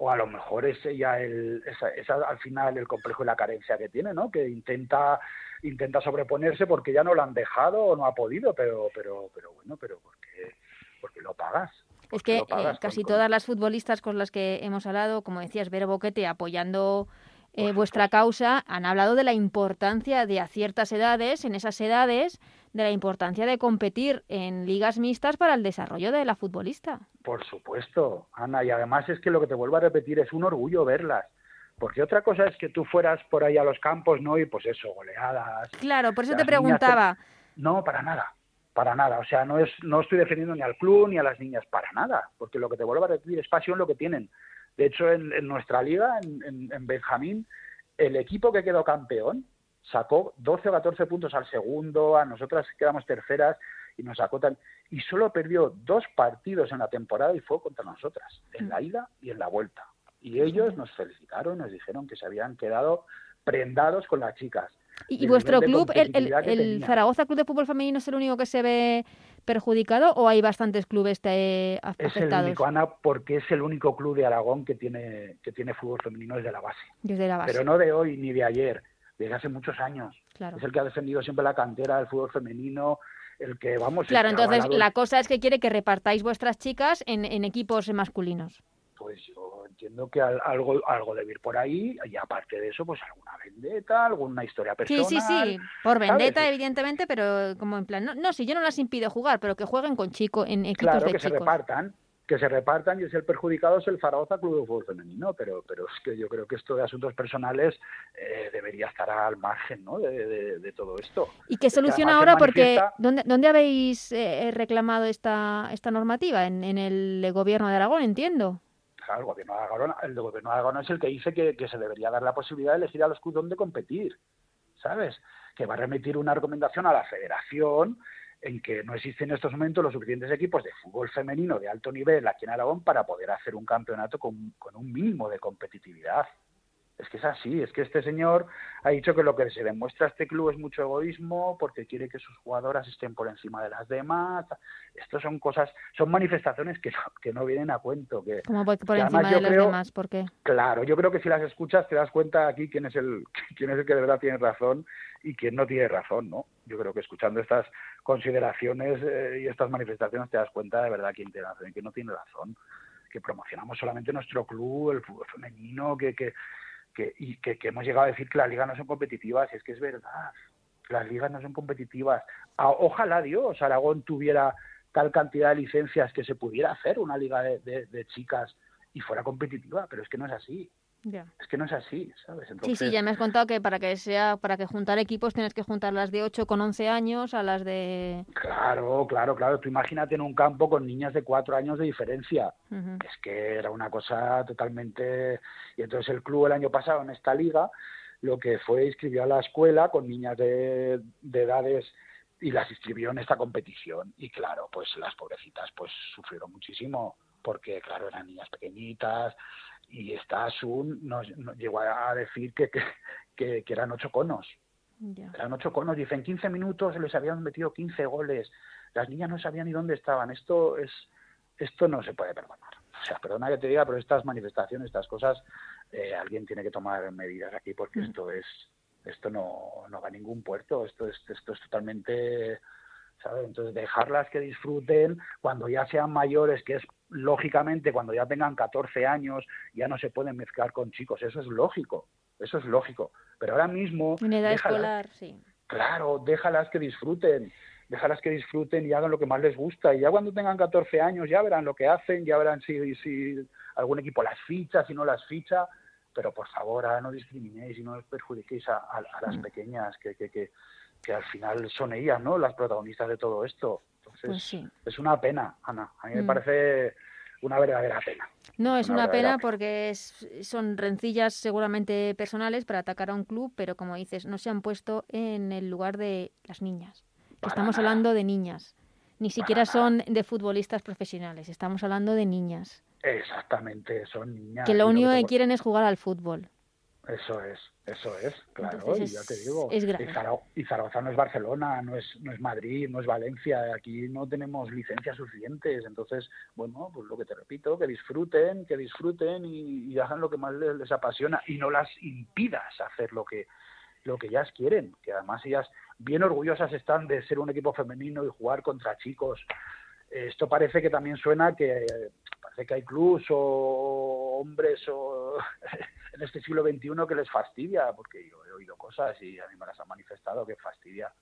o a lo mejor es ya el, esa, al final el complejo y la carencia que tiene, ¿no? Que intenta intenta sobreponerse porque ya no lo han dejado o no ha podido, pero pero pero bueno, pero porque porque lo pagas. Es que eh, casi todas las futbolistas con las que hemos hablado, como decías, Vero Boquete apoyando eh, vuestra causa, han hablado de la importancia de a ciertas edades, en esas edades, de la importancia de competir en ligas mixtas para el desarrollo de la futbolista. Por supuesto, Ana, y además es que lo que te vuelvo a repetir es un orgullo verlas. Porque otra cosa es que tú fueras por ahí a los campos, ¿no? Y pues eso, goleadas. Claro, por eso te preguntaba. No, para nada, para nada. O sea, no, es, no estoy defendiendo ni al club ni a las niñas, para nada. Porque lo que te vuelvo a repetir es pasión lo que tienen. De hecho, en, nuestra liga, en, en Benjamín, el equipo que quedó campeón sacó 12 o 14 puntos al segundo, a nosotras quedamos terceras y nos sacó Y solo perdió dos partidos en la temporada y fue contra nosotras, en la ida y en la vuelta. Y ellos nos felicitaron, nos dijeron que se habían quedado prendados con las chicas. ¿Y, vuestro club, el, el, Zaragoza Club de Fútbol Femenino, es el único que se ve perjudicado o hay bastantes clubes afectados? Es el único, Ana, porque es el único club de Aragón que tiene, que tiene fútbol femenino desde la base. Desde la base. Pero no de hoy ni de ayer desde hace muchos años. Es el que ha defendido siempre la cantera del fútbol femenino, el que vamos... Claro, entonces la cosa es que quiere que repartáis vuestras chicas en, equipos masculinos. Pues yo entiendo que algo, algo debe ir por ahí y aparte de eso, pues alguna vendetta, alguna historia personal. Sí, sí, sí, por vendetta evidentemente, pero como en plan, no, no, si yo no las impido jugar, pero que jueguen con chicos en equipos claro, de que se repartan, que se repartan y es el perjudicado es el Zaragoza Club de Fútbol Femenino, pero, pero es que yo creo que esto de asuntos personales eh, debería estar al margen ¿no? de, todo esto. ¿Y qué soluciona ahora? Porque ¿dónde, ¿dónde habéis eh, reclamado esta, esta normativa? ¿En, ¿En el gobierno de Aragón, entiendo? el gobierno de Aragón, el gobierno de Aragón es el que dice que, se debería dar la posibilidad de elegir a los clubes donde competir, ¿sabes? Que va a remitir una recomendación a la federación en que no existen en estos momentos los suficientes equipos de fútbol femenino de alto nivel aquí en Aragón para poder hacer un campeonato con un mínimo de competitividad. Es que es así, es que este señor ha dicho que lo que se demuestra a este club es mucho egoísmo porque quiere que sus jugadoras estén por encima de las demás. Estas son cosas, son manifestaciones que no, que no vienen a cuento. Que, ¿Cómo por, encima de las demás? ¿Por qué? Claro, yo creo que si las escuchas te das cuenta aquí quién es el, quién es el que de verdad tiene razón y quién no tiene razón, ¿no? Yo creo que escuchando estas consideraciones eh, y estas manifestaciones te das cuenta de verdad quién tiene razón y quién no tiene razón que promocionamos solamente nuestro club, el fútbol femenino, que, que, que, y que, hemos llegado a decir que las ligas no son competitivas, y es que es verdad, las ligas no son competitivas. ojalá Dios, Aragón tuviera tal cantidad de licencias que se pudiera hacer una liga de chicas y fuera competitiva, pero es que no es así. Es que no es así, ¿sabes? Sí, sí, ya me has contado que para que sea para que juntar equipos tienes que juntar las de 8 con 11 años a las de... Claro, claro, claro. Tú imagínate en un campo con niñas de 4 años de diferencia. Es que era una cosa totalmente... Y entonces el club el año pasado en esta liga lo que fue inscribió a la escuela con niñas de, de edades y las inscribió en esta competición. Y claro, pues las pobrecitas pues sufrieron muchísimo porque claro, eran niñas pequeñitas, y esta Asun nos, llegó a decir que, que, que, eran ocho conos. Eran ocho conos. Dice, en 15 minutos les habían metido 15 goles. Las niñas no sabían ni dónde estaban. Esto es esto no se puede perdonar. O sea, perdona que te diga, pero estas manifestaciones, estas cosas, eh, alguien tiene que tomar medidas aquí porque mm. esto es esto no, no va a ningún puerto. Esto es, esto es totalmente entonces, dejarlas que disfruten cuando ya sean mayores, que es lógicamente cuando ya tengan 14 años, ya no se pueden mezclar con chicos, eso es lógico, eso es lógico. Pero ahora mismo... En edad escolar, sí. Claro, déjalas que disfruten, déjalas que disfruten y hagan lo que más les gusta. Y ya cuando tengan 14 años ya verán lo que hacen, ya verán si, si algún equipo las ficha, si no las ficha. Pero por favor, ahora no discriminéis y no perjudiquéis a, las mm. pequeñas, que, que, que que al final son ellas, ¿no? Las protagonistas de todo esto. Entonces, pues es una pena, Ana. A mí me mm. parece una verdadera pena. No, es una, pena, porque son rencillas seguramente personales para atacar a un club, pero como dices, no se han puesto en el lugar de las niñas. Estamos hablando de niñas. Ni siquiera son de futbolistas profesionales, estamos hablando de niñas. Exactamente, son niñas. Que lo único que quieren es jugar al fútbol. Eso es, eso es, claro, y ya te digo. Y, Zaragoza no es Barcelona, no es, no es Madrid, no es Valencia, aquí no tenemos licencias suficientes, entonces, bueno, pues lo que te repito, que disfruten, que disfruten y, hagan lo que más les, apasiona y no las impidas hacer lo que, lo que ellas quieren, que además ellas bien orgullosas están de ser un equipo femenino y jugar contra chicos. Esto parece que también suena que parece que hay clubs o hombres o en este siglo XXI que les fastidia, porque yo he oído cosas y a mí me las han manifestado que fastidia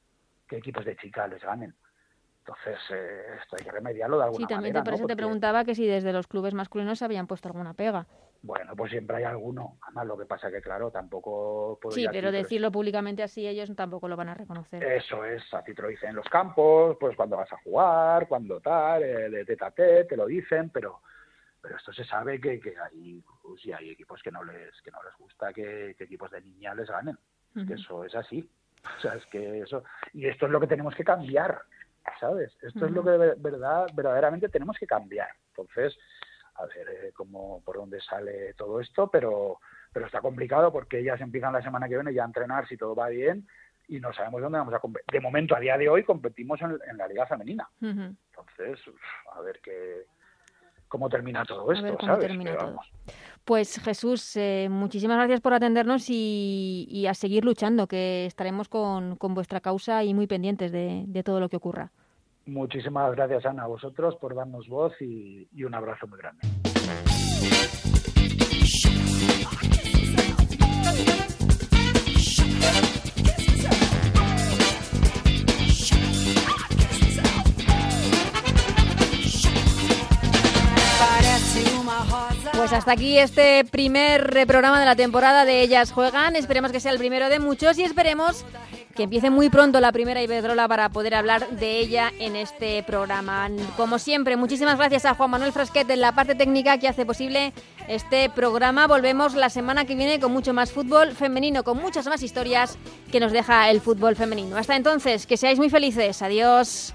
que equipos de chicas les ganen. Entonces, eh, esto hay que remediarlo de alguna manera. Sí, también te, por eso te preguntaba que si desde los clubes masculinos se habían puesto alguna pega. Bueno, pues siempre hay alguno. Además, lo que pasa que, claro, tampoco Sí, pero decirlo públicamente así ellos tampoco lo van a reconocer. Eso es, así te lo dicen en los campos, pues cuando vas a jugar, cuando tal, eh, de tete a te lo dicen, pero pero esto se sabe que, que hay pues, hay equipos que no les que no les gusta que, equipos de niña les ganen. Que eso es así. O sea es que eso y esto es lo que tenemos que cambiar sabes esto es lo que de verdad verdaderamente tenemos que cambiar. Entonces a ver eh, cómo por dónde sale todo esto pero pero está complicado porque ellas empiezan la semana que viene ya a entrenar si todo va bien y no sabemos dónde vamos a competir. De momento, a día de hoy, competimos en, la liga femenina. Entonces, a ver qué, cómo termina todo esto, ¿sabes? Pues Jesús, eh, muchísimas gracias por atendernos y, a seguir luchando, que estaremos con, vuestra causa y muy pendientes de, todo lo que ocurra. Muchísimas gracias, Ana, a vosotros por darnos voz y un abrazo muy grande. Pues hasta aquí este primer programa de la temporada de Ellas Juegan. Esperemos que sea el primero de muchos y esperemos que empiece muy pronto la primera Iberdrola para poder hablar de ella en este programa. Como siempre, muchísimas gracias a Juan Manuel Frasquet en la parte técnica que hace posible este programa. Volvemos la semana que viene con mucho más fútbol femenino, con muchas más historias que nos deja el fútbol femenino. Hasta entonces, que seáis muy felices. Adiós.